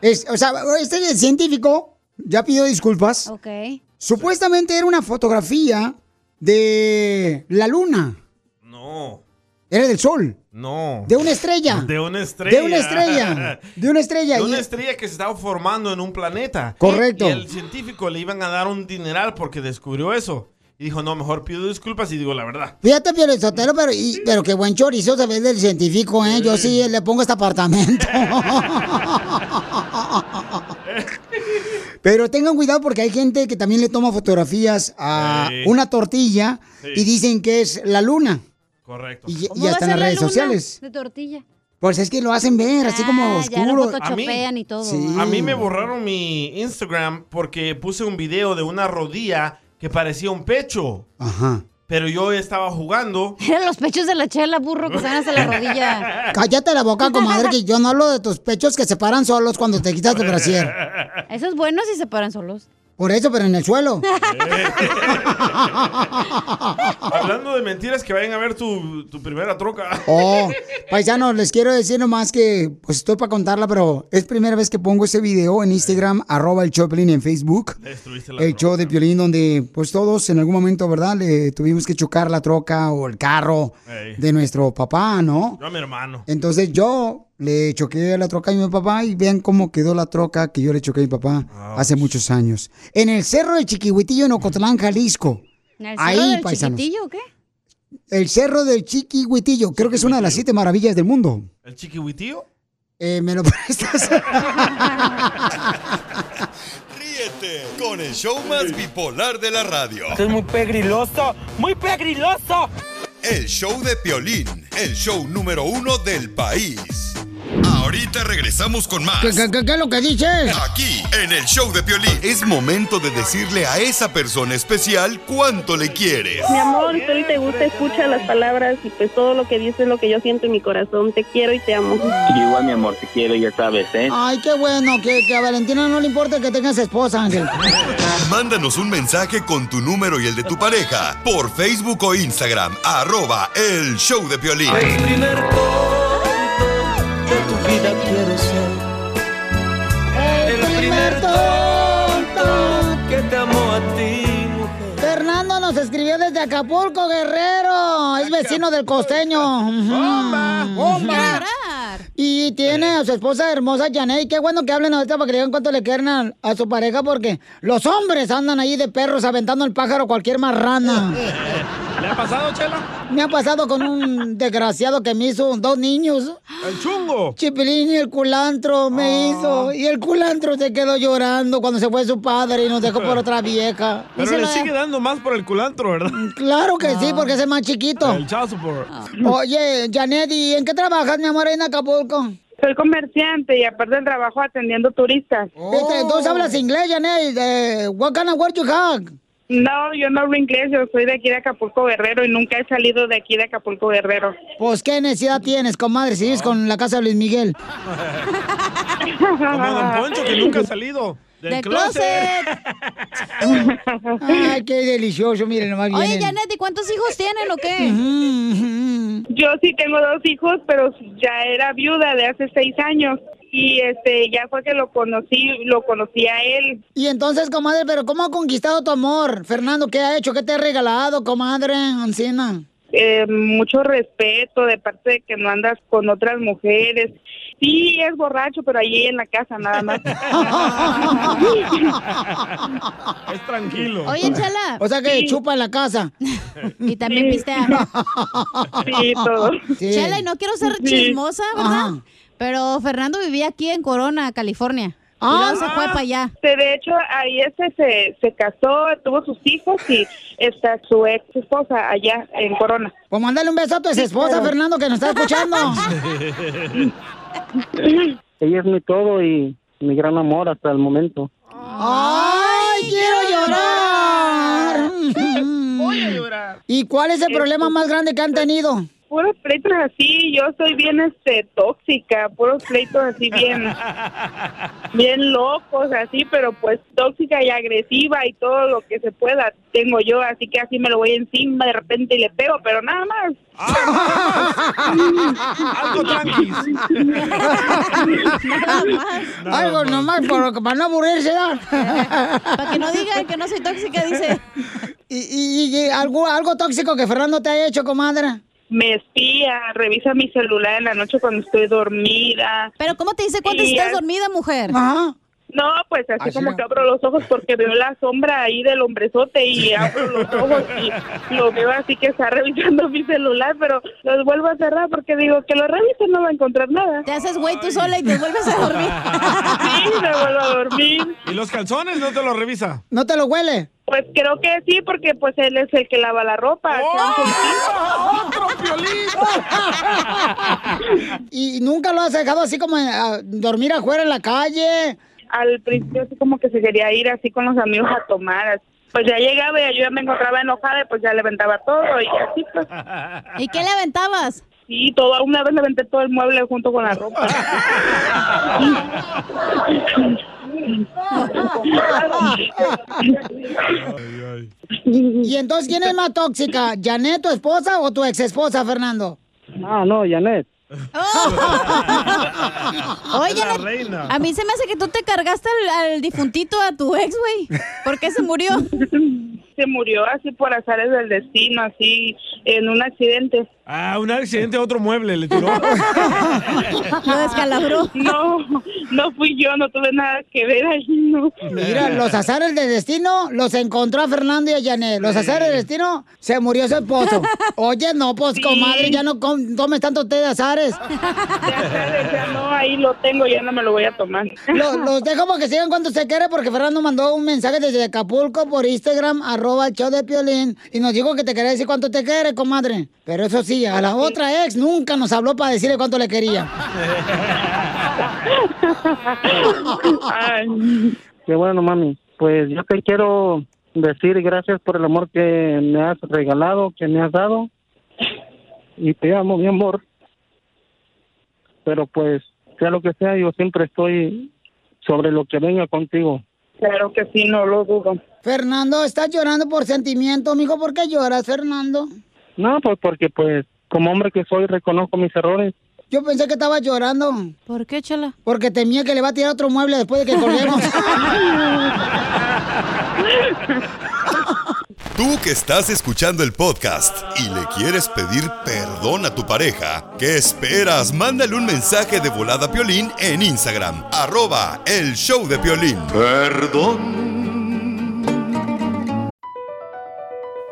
Es, o sea, este científico ya pidió disculpas. Ok. Supuestamente era una fotografía de la luna. No. Era del sol. No. De una estrella. De una estrella. De una estrella. De una estrella. De una estrella que se estaba formando en un planeta. Correcto. Y el científico le iban a dar un dineral porque descubrió eso. Y dijo, no, mejor pido disculpas y digo la verdad. Fíjate, Pio Sotelo, pero, y- pero qué buen chorizo se ve del científico, ¿eh? Yo sí le pongo este apartamento. pero tengan cuidado porque hay gente que también le toma fotografías a Sí. una tortilla Sí. y dicen que es la luna. Correcto. Y, ¿Cómo y va a hasta en las la redes sociales. De tortilla. Pues es que lo hacen ver, así como Ah, ya lo oscuro. photoshopean y todo. Sí. A mí me borraron mi Instagram porque puse un video de una rodilla que parecía un pecho. Ajá. Pero yo estaba jugando. Eran los pechos de la chela, burro, que se van hasta la rodilla. Cállate la boca, comadre, que yo no hablo de tus pechos que se paran solos cuando te quitas el brasier. Eso es bueno si se paran solos. Por eso, pero en el suelo. Hablando de mentiras, que vayan a ver tu, tu primera troca. Oh, paisanos, les quiero decir nomás que, pues estoy para contarla, pero es primera vez que pongo ese video en Instagram, arroba el Choplin en Facebook. Destruiste la El show de Piolín, donde pues todos en algún momento, ¿verdad? Le tuvimos que chocar la troca o el carro de nuestro papá, ¿no? Yo a mi hermano. Entonces yo le choqué la troca a mi papá y vean cómo quedó la troca que yo le choqué a mi papá hace muchos años. En el cerro de Chiquihuitillo, en Ocotlán, Jalisco. ¿En el Ahí, cerro del paisanos. chiquitillo o qué? El cerro del Chiquihuitillo, creo que es una de las siete maravillas del mundo. ¿El chiquihuitío? Eh, ¿Me lo prestas? Ríete con el show más bipolar de la radio. Esto es muy pegriloso, muy pegriloso. El show de Piolín, el show número uno del país. Ahorita regresamos con más. ¿Qué, qué, qué, qué es lo que dices? Aquí, en el show de Piolín. Es momento de decirle a esa persona especial cuánto le quieres. Mi amor, si hoy te gusta, escucha las palabras y pues todo lo que dices es lo que yo siento en mi corazón. Te quiero y te amo. Yo igual, mi amor, te quiero, ya sabes, ¿eh? Ay, qué bueno, que, que a Valentina no le importa que tengas esposa, Ángel. Mándanos un mensaje con tu número y el de tu pareja por Facebook o Instagram, arroba el show de Piolín. El primer primer tonto que te amó a ti, mujer. Fernando nos escribió desde Acapulco, Guerrero. Es vecino del costeño. ¡Bomba! ¡Bomba! Y tiene a su esposa hermosa Janet. Y qué bueno que hablen ahorita para que le digan cuánto le quieren a, su pareja, porque los hombres andan ahí de perros aventando el pájaro a cualquier marrana. ¿Le ha pasado, Chela? Me ha pasado con un desgraciado que me hizo dos niños. ¿El chungo? Chipilín y el culantro me hizo. Y el culantro se quedó llorando cuando se fue su padre y nos dejó por otra vieja. Pero le la- sigue dando más por el culantro, ¿verdad? Claro que sí, porque es el más chiquito. El child support. Oye, Janet, ¿y en qué trabajas, mi amor, ahí en Acapulco? Soy comerciante y aparte del trabajo atendiendo turistas. Este, ¿Tú hablas inglés, Janet? Eh, what kind of word you have? No, yo no hablo inglés, yo soy de aquí de Acapulco Guerrero y nunca he salido de aquí de Acapulco Guerrero. Pues, ¿qué necesidad tienes, comadre, si vives con la casa de Luis Miguel? Como Don Poncho, que nunca ha salido del Del closet. Ay, qué delicioso, miren, nomás Oye, vienen. Janet, ¿y cuántos hijos tienen o qué? Yo sí tengo dos hijos, pero ya era viuda de hace seis años y este ya fue que lo conocí, lo conocí a él. Y entonces, comadre, ¿pero cómo ha conquistado tu amor? Fernando, ¿qué ha hecho? ¿Qué te ha regalado, comadre Ancina? Eh, mucho respeto de parte de que no andas con otras mujeres. Sí, es borracho, pero allí en la casa nada más. Es tranquilo. Oye, Chela. O sea que chupa en la casa. Y también pistea. Sí, todo. Chela, y no quiero ser Sí. chismosa, ¿verdad? Ajá. Pero Fernando vivía aquí en Corona, California. Ah, luego se fue para allá. De de hecho, ahí este se, se casó, tuvo sus hijos y está su ex esposa allá en Corona. Pues mándale un beso a tu ex esposa, Fernando, que nos está escuchando. Ella es mi todo y mi gran amor hasta el momento. ¡Ay, quiero llorar! Voy a llorar. ¿Y cuál es el problema más grande que han tenido? Puros pleitos así, yo soy bien este tóxica, puros pleitos así bien bien locos así, pero pues tóxica y agresiva y todo lo que se pueda tengo yo, así que así me lo voy encima de repente y le pego, pero nada más. Algo tranquis. Algo nomás por- para no aburrirse, Para que no digan que no soy tóxica, dice. ¿Y, y- y algo, algo tóxico que Fernando te ha hecho, comadre? Me espía, revisa mi celular en la noche cuando estoy dormida. Pero ¿cómo te dice cuando estás dormida, mujer? Ajá. No, pues así, Así como no. que abro los ojos porque veo la sombra ahí del hombrezote y abro los ojos y lo veo así que está revisando mi celular, pero los vuelvo a cerrar porque digo que lo revise no va a encontrar nada. Te haces güey tú sola y te vuelves a dormir. sí, me vuelvo a dormir. ¿Y los calzones no te los revisa? ¿No te lo huele? Pues creo que sí, porque pues él es el que lava la ropa. ¡Otro ¿Y nunca lo has dejado así como a dormir afuera en la calle? Al principio así como que se quería ir así con los amigos a tomar. Pues ya llegaba y yo ya me encontraba enojada y pues ya le aventaba todo y así pues. ¿Y qué le aventabas? Sí, todo, una vez le aventé todo el mueble junto con la ropa. ¿Y entonces quién es más tóxica? ¿Janet, tu esposa o tu ex esposa, Fernando? Ah, no, Janet. Oye, La Janet, reina. a mí se me hace que tú te cargaste al, al difuntito a tu ex, güey. ¿Por qué se murió? Se murió así por azares del destino, así en un accidente. Ah, un accidente a otro mueble le tiró. Lo descalabró. No, no fui yo, no tuve nada que ver ahí, no. Mira, los azares del destino los encontró a Fernando y a Janet. Los azares del destino se murió su esposo. Oye, no, pues, comadre, ya no com- tomes tanto té de azares. quieres. Ya no, ahí lo tengo, ya no me lo voy a tomar. Lo- Los dejo porque sigan cuánto se quiere porque Fernando mandó un mensaje desde Acapulco por Instagram, arroba el show de Piolín, y nos dijo que te quería decir cuánto te quiere, comadre. Pero eso sí, a la otra ex nunca nos habló para decirle cuánto le quería. Qué bueno, mami. Pues yo te quiero decir gracias por el amor que me has regalado, que me has dado. Y te amo, mi amor. Pero pues, sea lo que sea, yo siempre estoy sobre lo que venga contigo. Claro que sí, no lo dudo. Fernando, ¿estás llorando por sentimiento, mijo? ¿Por qué lloras, Fernando? No, pues porque pues, como hombre que soy, reconozco mis errores. Yo pensé que estaba llorando. ¿Por qué, chala? Porque temía que le va a tirar otro mueble después de que colguemos. Tú que estás escuchando el podcast y le quieres pedir perdón a tu pareja, ¿qué esperas? Mándale un mensaje de volada a Piolín en Instagram, arroba el show de Piolín. Perdón.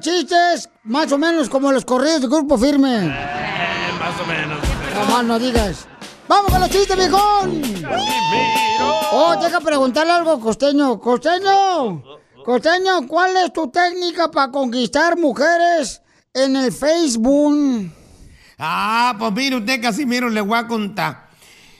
Chistes, más o menos como los corridos de Grupo Firme. Más o menos. No más no digas. ¡Vamos con los chistes, viejón! Oh, deja preguntarle algo, costeño. Costeño, costeño, ¿cuál es tu técnica para conquistar mujeres en el Facebook? Ah, pues mire usted, Casimiro, le voy a contar.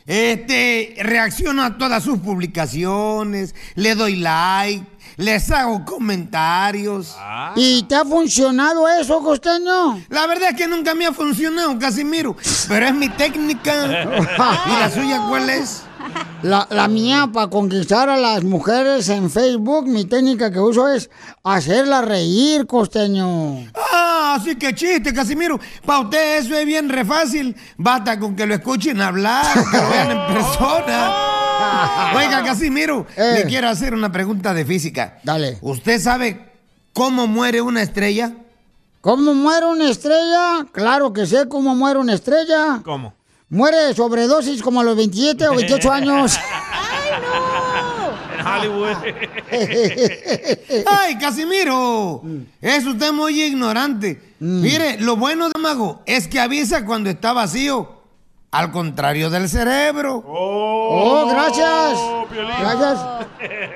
Este, reacciono a todas sus publicaciones, le doy like, les hago comentarios. ¿Y te ha funcionado eso, costeño? La verdad es que nunca me ha funcionado, Casimiro, pero es mi técnica. ¿Y la suya cuál es? La, la mía para conquistar a las mujeres en Facebook, mi técnica que uso es hacerlas reír, costeño. Ah, sí que chiste, Casimiro. Para usted eso es bien re fácil. Basta con que lo escuchen hablar, que lo vean en persona. Oiga, Casimiro, le quiero hacer una pregunta de física. Dale. ¿Usted sabe cómo muere una estrella? ¿Cómo muere una estrella? Claro que sé cómo muere una estrella. ¿Cómo? Muere de sobredosis como a los 27 o 28 años. En Hollywood. ¡Ay, Casimiro! Es usted muy ignorante. Mire, lo bueno de Mago es que avisa cuando está vacío. Al contrario del cerebro. Oh, gracias. Gracias.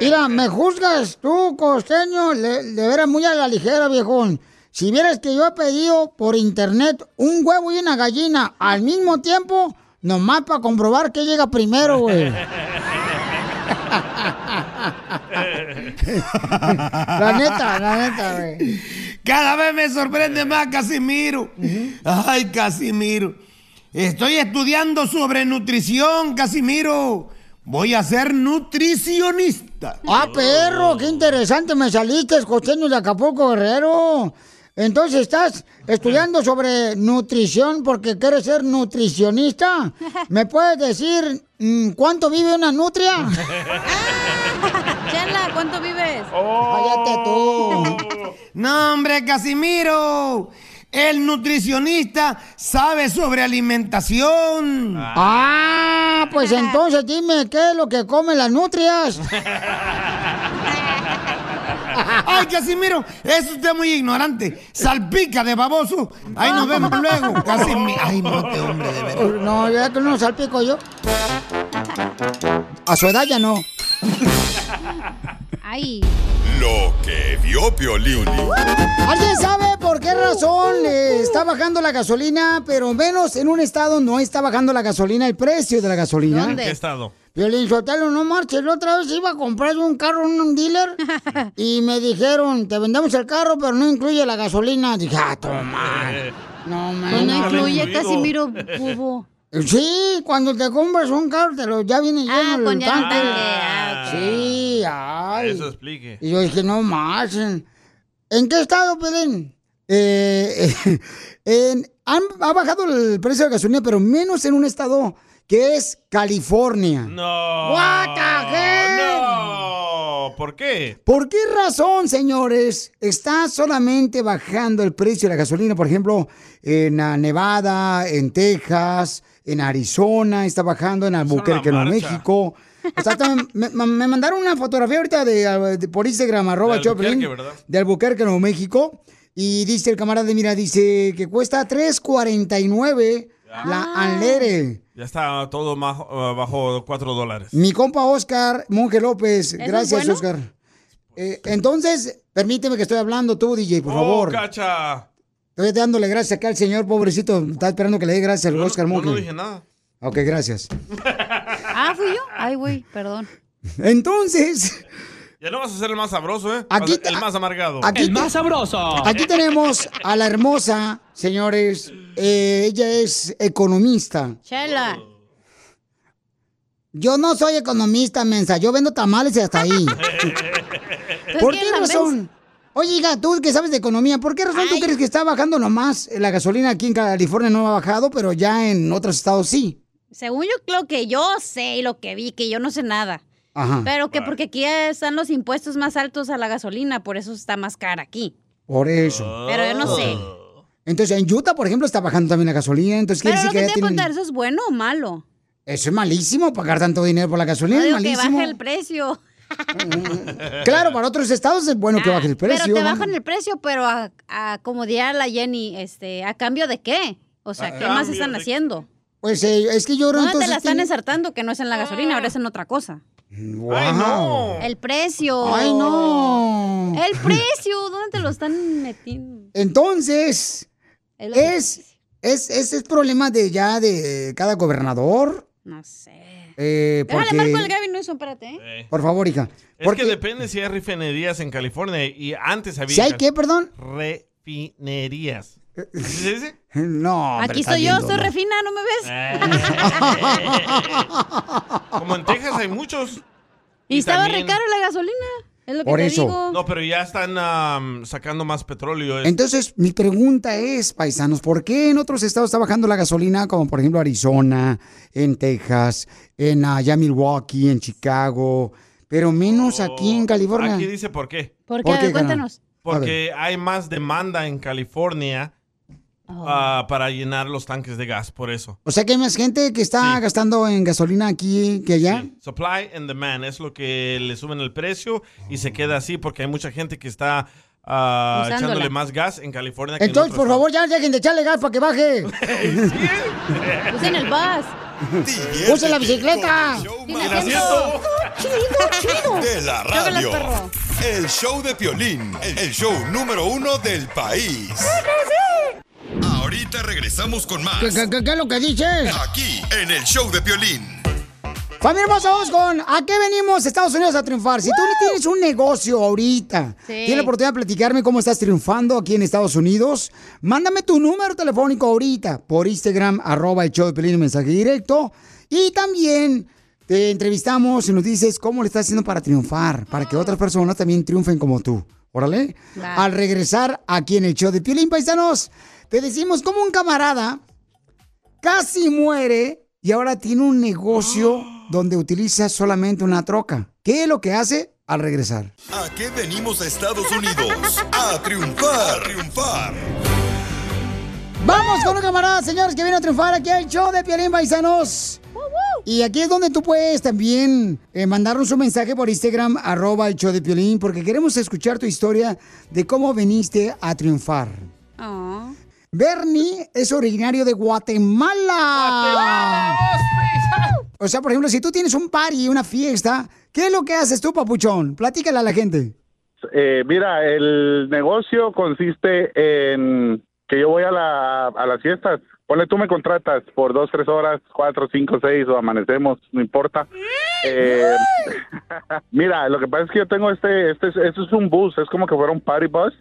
Mira, me juzgas tú, costeño, le- de veras muy a la ligera, viejón. Si vieras que yo he pedido por internet un huevo y una gallina al mismo tiempo, nomás para comprobar qué llega primero, güey. La neta, la neta, güey. Cada vez me sorprende más, Casimiro. Ay, Casimiro. Estoy estudiando sobre nutrición, Casimiro. Voy a ser nutricionista. Ah, perro, qué interesante me saliste, costeño de Acapulco, Guerrero. Entonces, ¿estás estudiando sobre nutrición porque quieres ser nutricionista? ¿Me puedes decir mm, cuánto vive una nutria? Chela, ¿cuánto vives? Cállate tú. No, hombre, Casimiro. El nutricionista sabe sobre alimentación. Ah, pues entonces dime qué es lo que comen las nutrias. Ay, Casimiro, es usted muy ignorante. Salpica de baboso. Ahí nos vemos luego. Casimiro. Ay, no, te hombre, de veras. No, ya que no salpico yo. A su edad ya no. Ay. Lo que vio Piolín. ¿Alguien sabe por qué razón eh, está bajando la gasolina, pero menos en un estado no está bajando la gasolina, el precio de la gasolina? ¿En qué estado? Violín Sotelo, no marches. La otra vez iba a comprar un carro en un dealer y me dijeron, te vendemos el carro, pero no incluye la gasolina. Dije, ah, toma. No, man. Pues no incluye Casimiro Bubo. Sí, cuando te compras un carro, te lo, ya viene lleno Ah, el tanque. ah, ok. Sí, ay. Eso explique. Y yo dije, no más. ¿En, en qué estado, Pelín? Eh, en- han- ha bajado el precio de la gasolina, pero menos en un estado que es California. No. What the? No. ¿Por qué? ¿Por qué razón, señores, está solamente bajando el precio de la gasolina? Por ejemplo, en Nevada, en Texas, en Arizona, está bajando en Albuquerque, marcha. México. O sea, también me, me- mandaron una fotografía ahorita de, ah, de- por Instagram, arroba De Albuquerque, Choplin, ¿verdad? de Albuquerque, Nuevo México. Y dice el camarada, mira, dice que cuesta 3.49 la Anlere. Ya está todo más, uh, bajo 4 dólares. Mi compa Oscar Monge López. Gracias, bueno? Oscar. Eh, entonces, permíteme que estoy hablando tú, DJ, por Oh, favor. cacha. Estoy dándole gracias acá al señor, pobrecito. Está esperando que le dé gracias al Oscar Yo Monge. no dije nada. Ok, gracias. Ah, fui yo. Ay, güey, perdón. Entonces, Ya no vas a ser el más sabroso, ¿eh? Aquí el más amargado. aquí te- Aquí tenemos a la hermosa, señores. Eh, ella es economista. Chela. Yo no soy economista, mensa. Yo vendo tamales y hasta ahí. ¿Por qué quién la razón? Oye, hija, tú que sabes de economía, ¿por qué razón tú crees que está bajando nomás la gasolina aquí en California no ha bajado, pero ya en otros estados sí? Según yo, lo que yo sé y lo que vi, que yo no sé nada. Ajá. Pero que porque aquí están los impuestos más altos a la gasolina, por eso está más cara aquí. Por eso. Pero yo no sé. Entonces, en Utah, por ejemplo, está bajando también la gasolina. Entonces, quiere Pero lo que que te a tienen... contar, ¿eso es bueno o malo? Eso es malísimo, pagar tanto dinero por la gasolina No es digo que malísimo. baje el precio. Claro, para otros estados es bueno que baje el precio. Ah, Pero te bajan el precio, pero a, a- como diría la Jenny, este, ¿a cambio de qué? O sea, ¿qué A más están de- haciendo? Pues eh, es que yo creo ¿Dónde te la están tiene- ensartando que no es en la gasolina, ahora es en otra cosa? ¡Wow! El precio. ¡Ay, no! El precio, ¿dónde te lo están metiendo? Entonces, Es que- es, es, ese es problema de ya de cada gobernador. No sé. Eh, Déjale porque- marco al Gavin Newsom, espérate, ¿eh? Por favor, hija. Es que depende si hay refinerías en California y antes había... ¿Si hay qué, perdón? Refinerías. ¿Así se dice? No, hombre, Aquí estoy yo, soy no. refina, ¿no me ves? Como en Texas hay muchos. y estaba también- re caro la gasolina. Es lo que Por te eso. digo. No, pero ya están sacando más petróleo. Es- Entonces, mi pregunta es, paisanos, ¿por qué en otros estados está bajando la gasolina, como por ejemplo Arizona, en Texas, en allá Milwaukee, en Chicago, pero menos aquí en California? Oh, Aquí dice por qué. ¿Por qué? ¿Por qué, Cuéntanos. Porque hay más demanda en California Oh. ah, para llenar los tanques de gas, por eso. O sea que hay más gente que está gastando en gasolina aquí que allá. Supply and demand es lo que le suben el precio y se queda así porque hay mucha gente que está Usándola. echándole más gas en California. que en Entonces, otros por favor, ya dejen de echarle gas para que baje. Usen el bus. Usen la bicicleta. Tiene más asiento. de la radio. El show de Piolín, el show número uno del país. Ahorita regresamos con más. ¿Qué, qué- qué- qué es lo que dices? Aquí, en el show de Piolín. Familia hermosa, vamos con ¿a qué venimos Estados Unidos a triunfar? Si tú tienes un negocio ahorita, Sí. tienes la oportunidad de platicarme cómo estás triunfando aquí en Estados Unidos, mándame tu número telefónico ahorita por Instagram, arroba el show de Pelín, mensaje directo. Y también te entrevistamos y nos dices cómo le estás haciendo para triunfar, para que otras personas también triunfen como tú. Órale. Al regresar aquí en el show de Piolín Paisanos, te decimos como un camarada casi muere y ahora tiene un negocio donde utiliza solamente una troca. ¿Qué es lo que hace al regresar? ¿A qué venimos a Estados Unidos? A triunfar, a triunfar. Vamos con un camarada, señores, que viene a triunfar aquí al show de Piolín Paisanos. Y aquí es donde tú puedes también eh, mandarnos un mensaje por Instagram, arroba el show de Piolín, porque queremos escuchar tu historia de cómo viniste a triunfar. Oh. Bernie es originario de Guatemala. O sea, por ejemplo, si tú tienes un party, una fiesta, ¿qué es lo que haces tú, papuchón? Platícale a la gente. Eh, mira, el negocio consiste en que yo voy a, la, a las fiestas. Ponle, tú me contratas por dos, tres horas, cuatro, cinco, seis o amanecemos, no importa. Eh, mira, lo que pasa es que yo tengo este, este, esto es un bus, es como que fuera un party bus,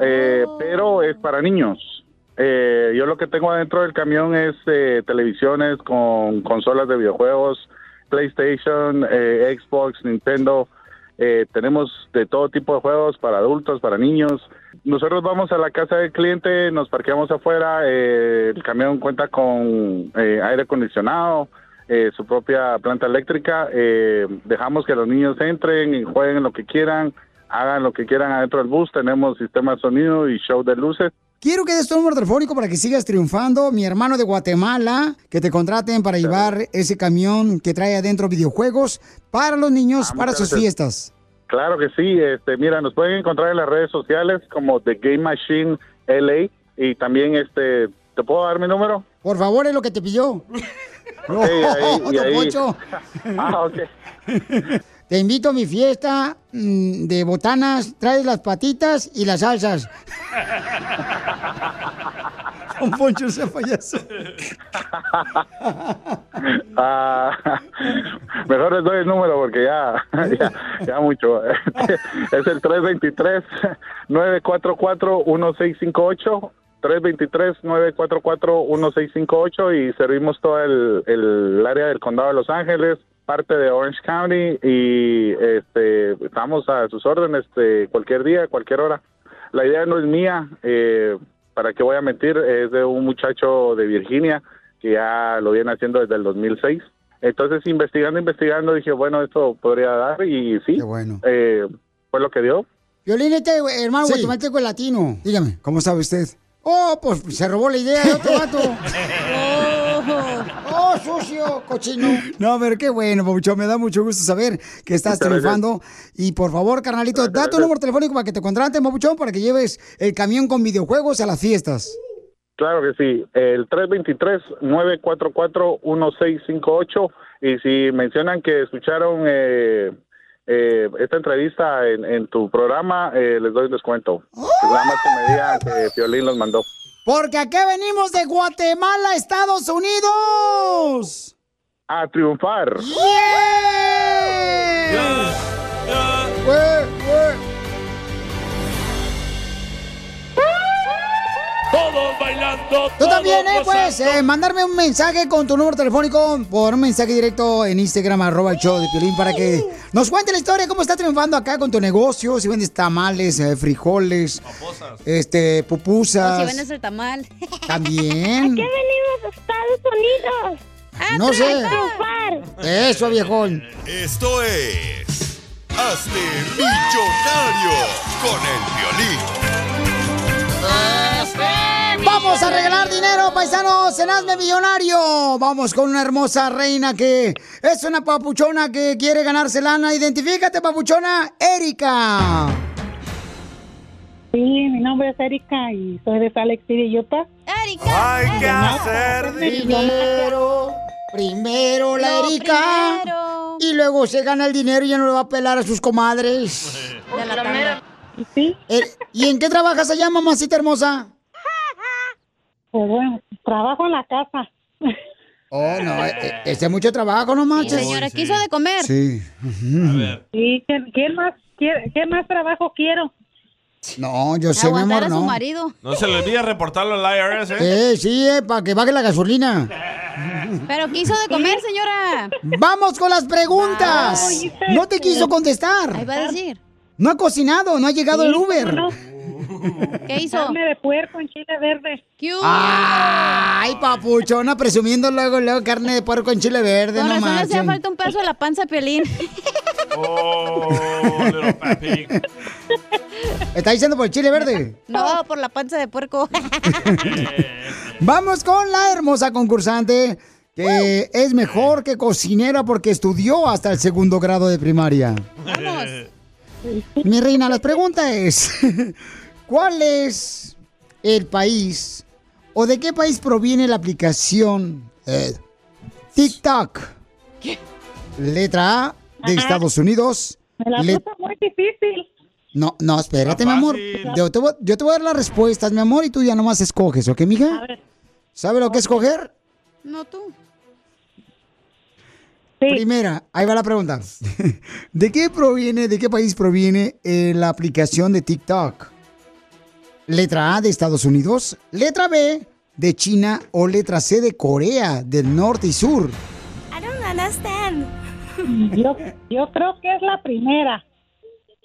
eh, pero es para niños. Eh, yo lo que tengo adentro del camión es eh, televisiones con consolas de videojuegos, PlayStation, eh, Xbox, Nintendo. Eh, tenemos de todo tipo de juegos para adultos, para niños. Nosotros vamos a la casa del cliente, nos parqueamos afuera, eh, el camión cuenta con eh, aire acondicionado, eh, su propia planta eléctrica, eh, dejamos que los niños entren y jueguen lo que quieran, hagan lo que quieran adentro del bus, tenemos sistema de sonido y show de luces. Quiero que des tu número telefónico para que sigas triunfando. Mi hermano de Guatemala, que te contraten para llevar ese camión que trae adentro videojuegos para los niños, para sus gracias. fiestas. Claro que sí, este, mira, nos pueden encontrar en las redes sociales como The Game Machine LA y también, este, ¿te puedo dar mi número? Por favor, es lo que te pidió. Ok, ahí- y ahí-. Ah, ok. Te invito a mi fiesta mm, de botanas, traes las patitas y las salsas. Don Poncho se payaso. Ah, mejor les doy el número porque ya, ya, ya mucho. Es el 323-944-1658. 323-944-1658 y servimos todo el, el área del condado de Los Ángeles, parte de Orange County y este, estamos a sus órdenes este, cualquier día, cualquier hora. La idea no es mía, eh, para qué voy a mentir, es de un muchacho de Virginia que ya lo viene haciendo desde el 2006. Entonces, investigando, investigando, dije, bueno, esto podría dar y sí, eh, fue lo que dio. Violín, este hermano Sí. guatemalteco latino. Dígame, ¿cómo sabe usted? Oh, pues se robó la idea de otro vato. oh, sucio, cochino. No, pero qué bueno, Pabuchón. Me da mucho gusto saber que estás triunfando. Y por favor, carnalito, da tu número telefónico para que te contraten, Pabuchón, para que lleves el camión con videojuegos a las fiestas. Claro que sí, el 323-944-1658 y si mencionan que escucharon eh, eh, esta entrevista en, en tu programa, eh, les doy un descuento. Nada más que me digan que Piolín los mandó. Porque aquí venimos de Guatemala, Estados Unidos. A triunfar. Todos bailando. Tú también, ¿eh? Pues, eh, mandarme un mensaje con tu número telefónico por un mensaje directo en Instagram, arroba el show de Piolín, para que nos cuente la historia, cómo está triunfando acá con tu negocio, si vendes tamales, eh, frijoles, este, O pupusas. si vendes el tamal. También. qué venimos a Estados Unidos? No sé. triunfar. Eso, viejón. Esto es. Hazte millonario con el violín. Vamos a regalar dinero, paisanos, en Hazme Millonario. Vamos con una hermosa reina que es una papuchona que quiere ganarse lana. Identifícate, papuchona, Erika. Sí, mi nombre es Erika y soy de Salt Lake City, Utah. ¡Erika! Hay que hacer dinero. Primero la Lo Erika. Y luego se gana el dinero y ya no le va a pelar a sus comadres. De la. Sí. Eh, ¿Y en qué trabajas allá, mamacita hermosa? Pues bueno, trabajo en la casa. Oh, no, eh, eh, este es mucho trabajo, no manches. señora, ¿quiso de comer? Sí. Sí, ¿qué, qué más, qué, qué más trabajo quiero? No, yo sé, mi amor, a su no. marido. No se le olvide reportarlo al IRS, ¿eh? Eh, sí, eh, para que baje la gasolina. Pero quiso de comer, señora. Vamos con las preguntas. No te quiso contestar. Ahí va a decir. No ha cocinado, no ha llegado el Uber. ¿Qué hizo? Carne de puerco en chile verde. Ay, papuchona, presumiendo luego, luego carne de puerco en chile verde, Con no razón hacía falta un pedazo de la panza a Piolín. Oh, little papi. ¿Está diciendo por el chile verde? No, por la panza de puerco. Vamos con la hermosa concursante que es mejor que cocinera porque estudió hasta el segundo grado de primaria. Mi reina, la pregunta es, ¿cuál es el país o de qué país proviene la aplicación eh, TikTok? Letra A de Ajá. Estados Unidos. Me la Le- puso muy difícil. No, no, espérate, mi amor. Yo te, voy, yo te voy a dar las respuestas, mi amor, y tú ya nomás escoges, ¿ok, mija? ¿Sabe lo que escoger? No tú. Primera, ahí va la pregunta. ¿De qué proviene, de qué país proviene eh, la aplicación de TikTok? Letra A de Estados Unidos, letra B de China o letra C de Corea del norte y sur. I don't understand. Yo, yo creo que es la primera.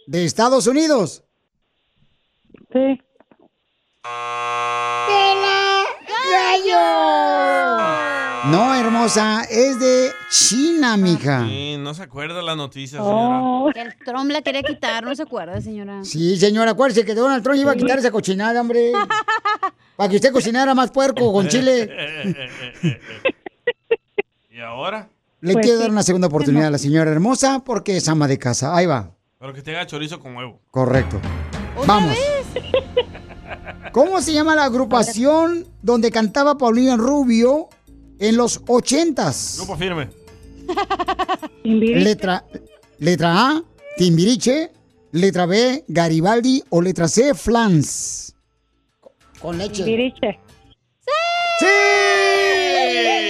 ¿De Estados Unidos? Sí. No, hermosa, es de China, mija. Sí, no se acuerda la noticia, Oh. señora. El Trump la quería quitar, no se acuerda, señora. Sí, señora, acuérdese que Donald Trump iba a quitar esa cochinada, hombre. Para que usted cocinara más puerco con chile. ¿Y ahora? Le Pues quiero sí. dar una segunda oportunidad a la señora hermosa porque es ama de casa. Ahí va. Pero que tenga chorizo con huevo. Correcto. Vamos. ¿Cómo se llama la agrupación donde cantaba Paulina Rubio en los ochentas? Grupo firme. Letra, letra A, Timbiriche. Letra B, Garibaldi. O letra C, Flans. Con leche. Timbiriche. ¡Sí!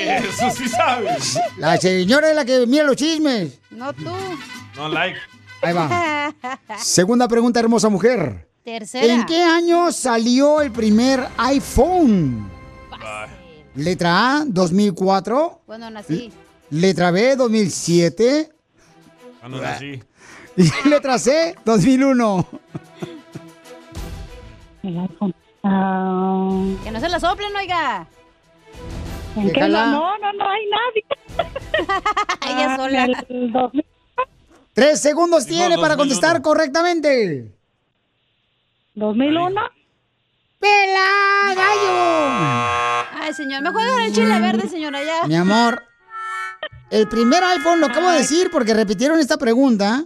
Eso sí sabes. La señora es la que mira los chismes. No tú. No like. Ahí va. Segunda pregunta, hermosa mujer. Tercera. ¿En qué año salió el primer iPhone? Letra A, 2004. Cuando nací. Letra B, 2007. Cuando nací. Y letra C, 2001. Que no se la soplen, oiga. ¿En qué? No, no, no hay nadie. Ella sola. El 2000. Tres segundos tiene para 2001. contestar correctamente. ¿2001? ¡Pela, gallo! Ay, señor, mejor dejar el chile verde, señora, ya. Mi amor, el primer iPhone lo acabo de decir porque repitieron esta pregunta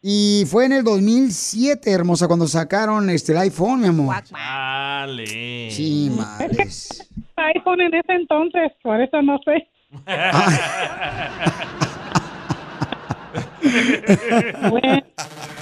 y fue en el 2007, hermosa, cuando sacaron este, el iPhone, mi amor. Dale. Sí, madres. iPhone en ese entonces, por eso no sé.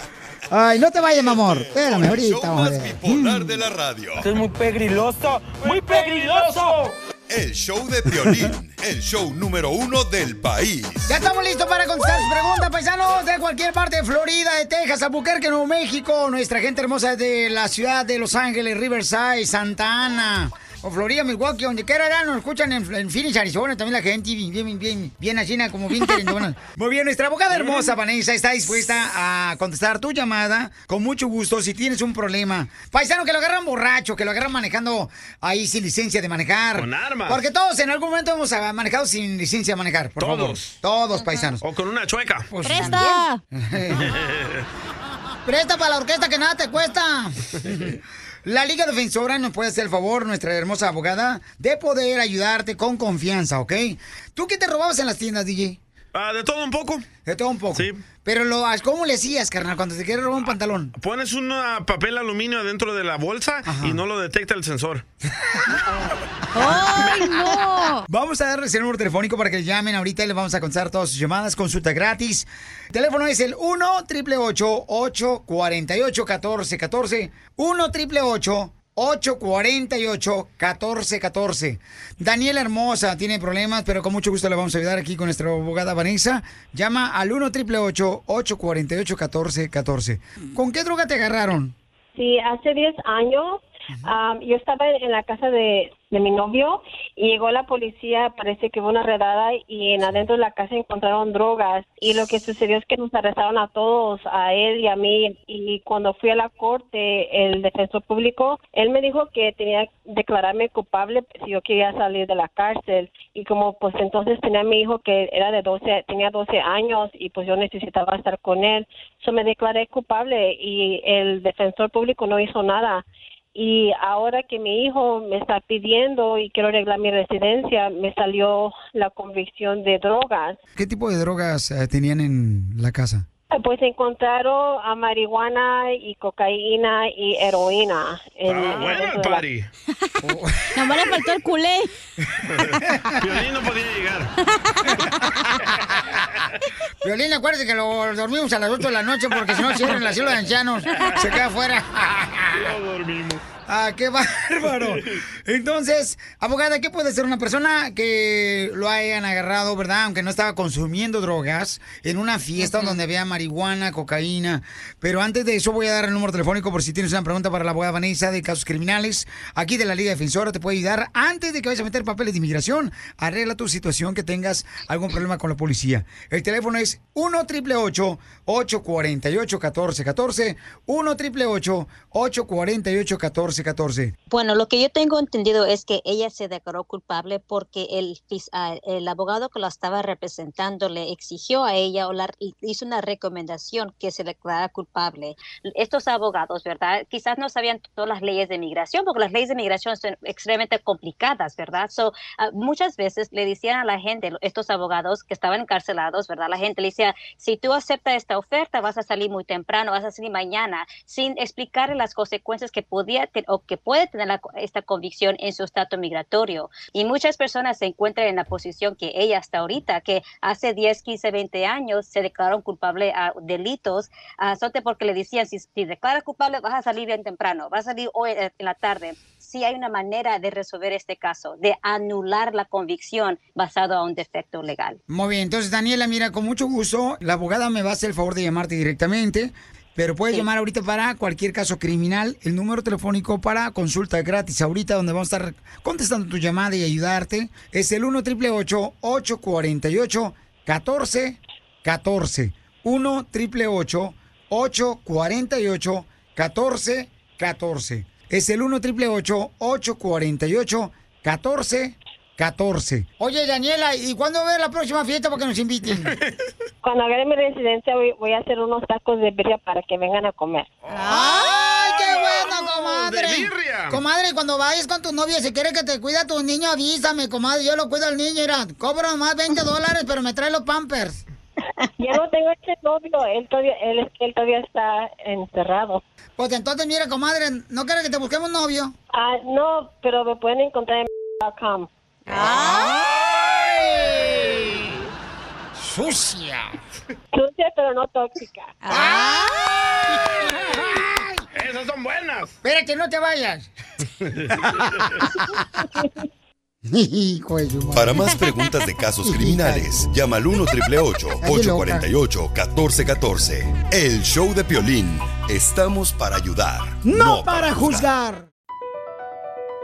Ay, no te vayas, mi amor. Espérame, ahorita. ver. Bipolar de la radio. Esto es muy pegriloso, muy pegriloso. El show de Piolín, el show número uno del país. Ya estamos listos para contestar sus preguntas, paisanos, de cualquier parte de Florida, de Texas, Albuquerque, Nuevo México. Nuestra gente hermosa de la ciudad de Los Ángeles, Riverside, Santa Ana. O Florida, Milwaukee, donde quiera, ya nos escuchan en, en Phoenix, Arizona, también la gente bien, bien, bien, bien así, como bien querendona. Muy bien, nuestra abogada hermosa, Vanessa, está dispuesta a contestar tu llamada con mucho gusto si tienes un problema. Paisano, que lo agarran borracho, que lo agarran manejando ahí sin licencia de manejar. Con armas. Porque todos en algún momento hemos manejado sin licencia de manejar, por favor. Todos. Todos, paisanos. O con una chueca. Pues, ¡Presta! Presta para la orquesta que nada te cuesta. La Liga Defensora nos puede hacer el favor, nuestra hermosa abogada, de poder ayudarte con confianza, ¿ok? ¿Tú qué te robabas en las tiendas, DJ? Ah, de todo un poco. De todo un poco. Sí. Pero lo, ¿cómo le hacías, carnal, cuando te quieres robar un pantalón? Pones un ah, papel aluminio adentro de la bolsa y no lo detecta el sensor. ¡Ay, no! Vamos a darles el número telefónico para que llamen ahorita y les vamos a contestar todas sus llamadas. Consulta gratis. El teléfono es el 1 888 848 1414 1 888 848-1414. Daniela Hermosa tiene problemas, pero con mucho gusto le vamos a ayudar aquí con nuestra abogada Vanessa. Llama al 1 888 848 1414 ¿Con qué droga te agarraron? Sí, hace 10 años am, yo estaba en la casa de, de mi novio y llegó la policía, parece que hubo una redada y en adentro de la casa encontraron drogas. Y lo que sucedió es que nos arrestaron a todos, a él y a mí. Y cuando fui a la corte el defensor público, él me dijo que tenía que declararme culpable si yo quería salir de la cárcel. Y como pues entonces tenía a mi hijo que era de 12, tenía 12 años y pues yo necesitaba estar con él, so me declaré culpable y el defensor público no hizo nada y ahora que mi hijo me está pidiendo y quiero arreglar mi residencia, me salió la convicción de drogas. ¿Qué tipo de drogas eh, tenían en la casa? Pues encontraron a marihuana y cocaína y heroína. En, Ah, bueno el party. Nomás le faltó el culé. Piolín no podía llegar. Violín, acuérdate que lo dormimos a las 8 de la noche porque si no cierran la ciudad de ancianos. Se queda afuera. Lo dormimos. Ah, qué bárbaro. Entonces, abogada, ¿qué puede ser una persona que lo hayan agarrado, verdad? Aunque no estaba consumiendo drogas, en una fiesta donde había marihuana, cocaína. Pero antes de eso voy a dar el número telefónico por si tienes una pregunta para la abogada Vanessa de casos criminales. Aquí de la Liga Defensora te puede ayudar antes de que vayas a meter papeles de inmigración. Arregla tu situación, que tengas algún problema con la policía. El teléfono es 1 888 848 1414 1 888 848 1414 Bueno, lo que yo tengo entendido es que ella se declaró culpable porque el, el abogado que la estaba representando le exigió a ella o la, hizo una recomendación que se declarara culpable. Estos abogados, ¿verdad? Quizás no sabían todas las leyes de migración porque las leyes de migración son extremadamente complicadas, ¿verdad? So, ah, muchas veces le decían a la gente, estos abogados que estaban encarcelados, ¿verdad? La gente le decía, si tú aceptas esta oferta, vas a salir muy temprano, vas a salir mañana, sin explicarle las consecuencias que podía te- o que puede tener la- esta convicción en su estatus migratorio. Y muchas personas se encuentran en la posición que ella está ahorita, que hace 10, 15, 20 años se declararon culpable a delitos, a sote porque le decían, si, si declaras culpable, vas a salir bien temprano, vas a salir hoy eh, en la tarde. Sí hay una manera de resolver este caso, de anular la convicción basado a un defecto legal. Muy bien, entonces Daniela, mira, con mucho gusto, la abogada me va a hacer el favor de llamarte directamente, pero puedes llamar ahorita para cualquier caso criminal, el número telefónico para consulta gratis ahorita, donde vamos a estar contestando tu llamada y ayudarte, es el 1 888 848 1414 1 888 848 1414 Es el 1 888 848 1414 Oye, Daniela, ¿y cuándo va a haber la próxima fiesta para que nos inviten? Cuando agarre mi residencia voy, voy a hacer unos tacos de birria para que vengan a comer. ¡Ay, qué bueno, comadre! de birria. Comadre, cuando vayas con tu novia, si quiere que te cuida a tu niño, avísame, comadre. Yo lo cuido al niño, mira. Cobro más 20 dólares, pero me trae los pampers. Ya no tengo ese novio, él todavía, él, es que él todavía está encerrado. Pues entonces, mira, comadre, ¿no quiere que te busquemos novio? Ah, no, pero me pueden encontrar en .com. ¡Ay! ¡Sucia! Sucia, pero no tóxica. Esas son buenas. Espérate, no te vayas. Para más preguntas de casos criminales, llama al 1 888 848 1414 El show de Piolín. Estamos para ayudar. No para juzgar.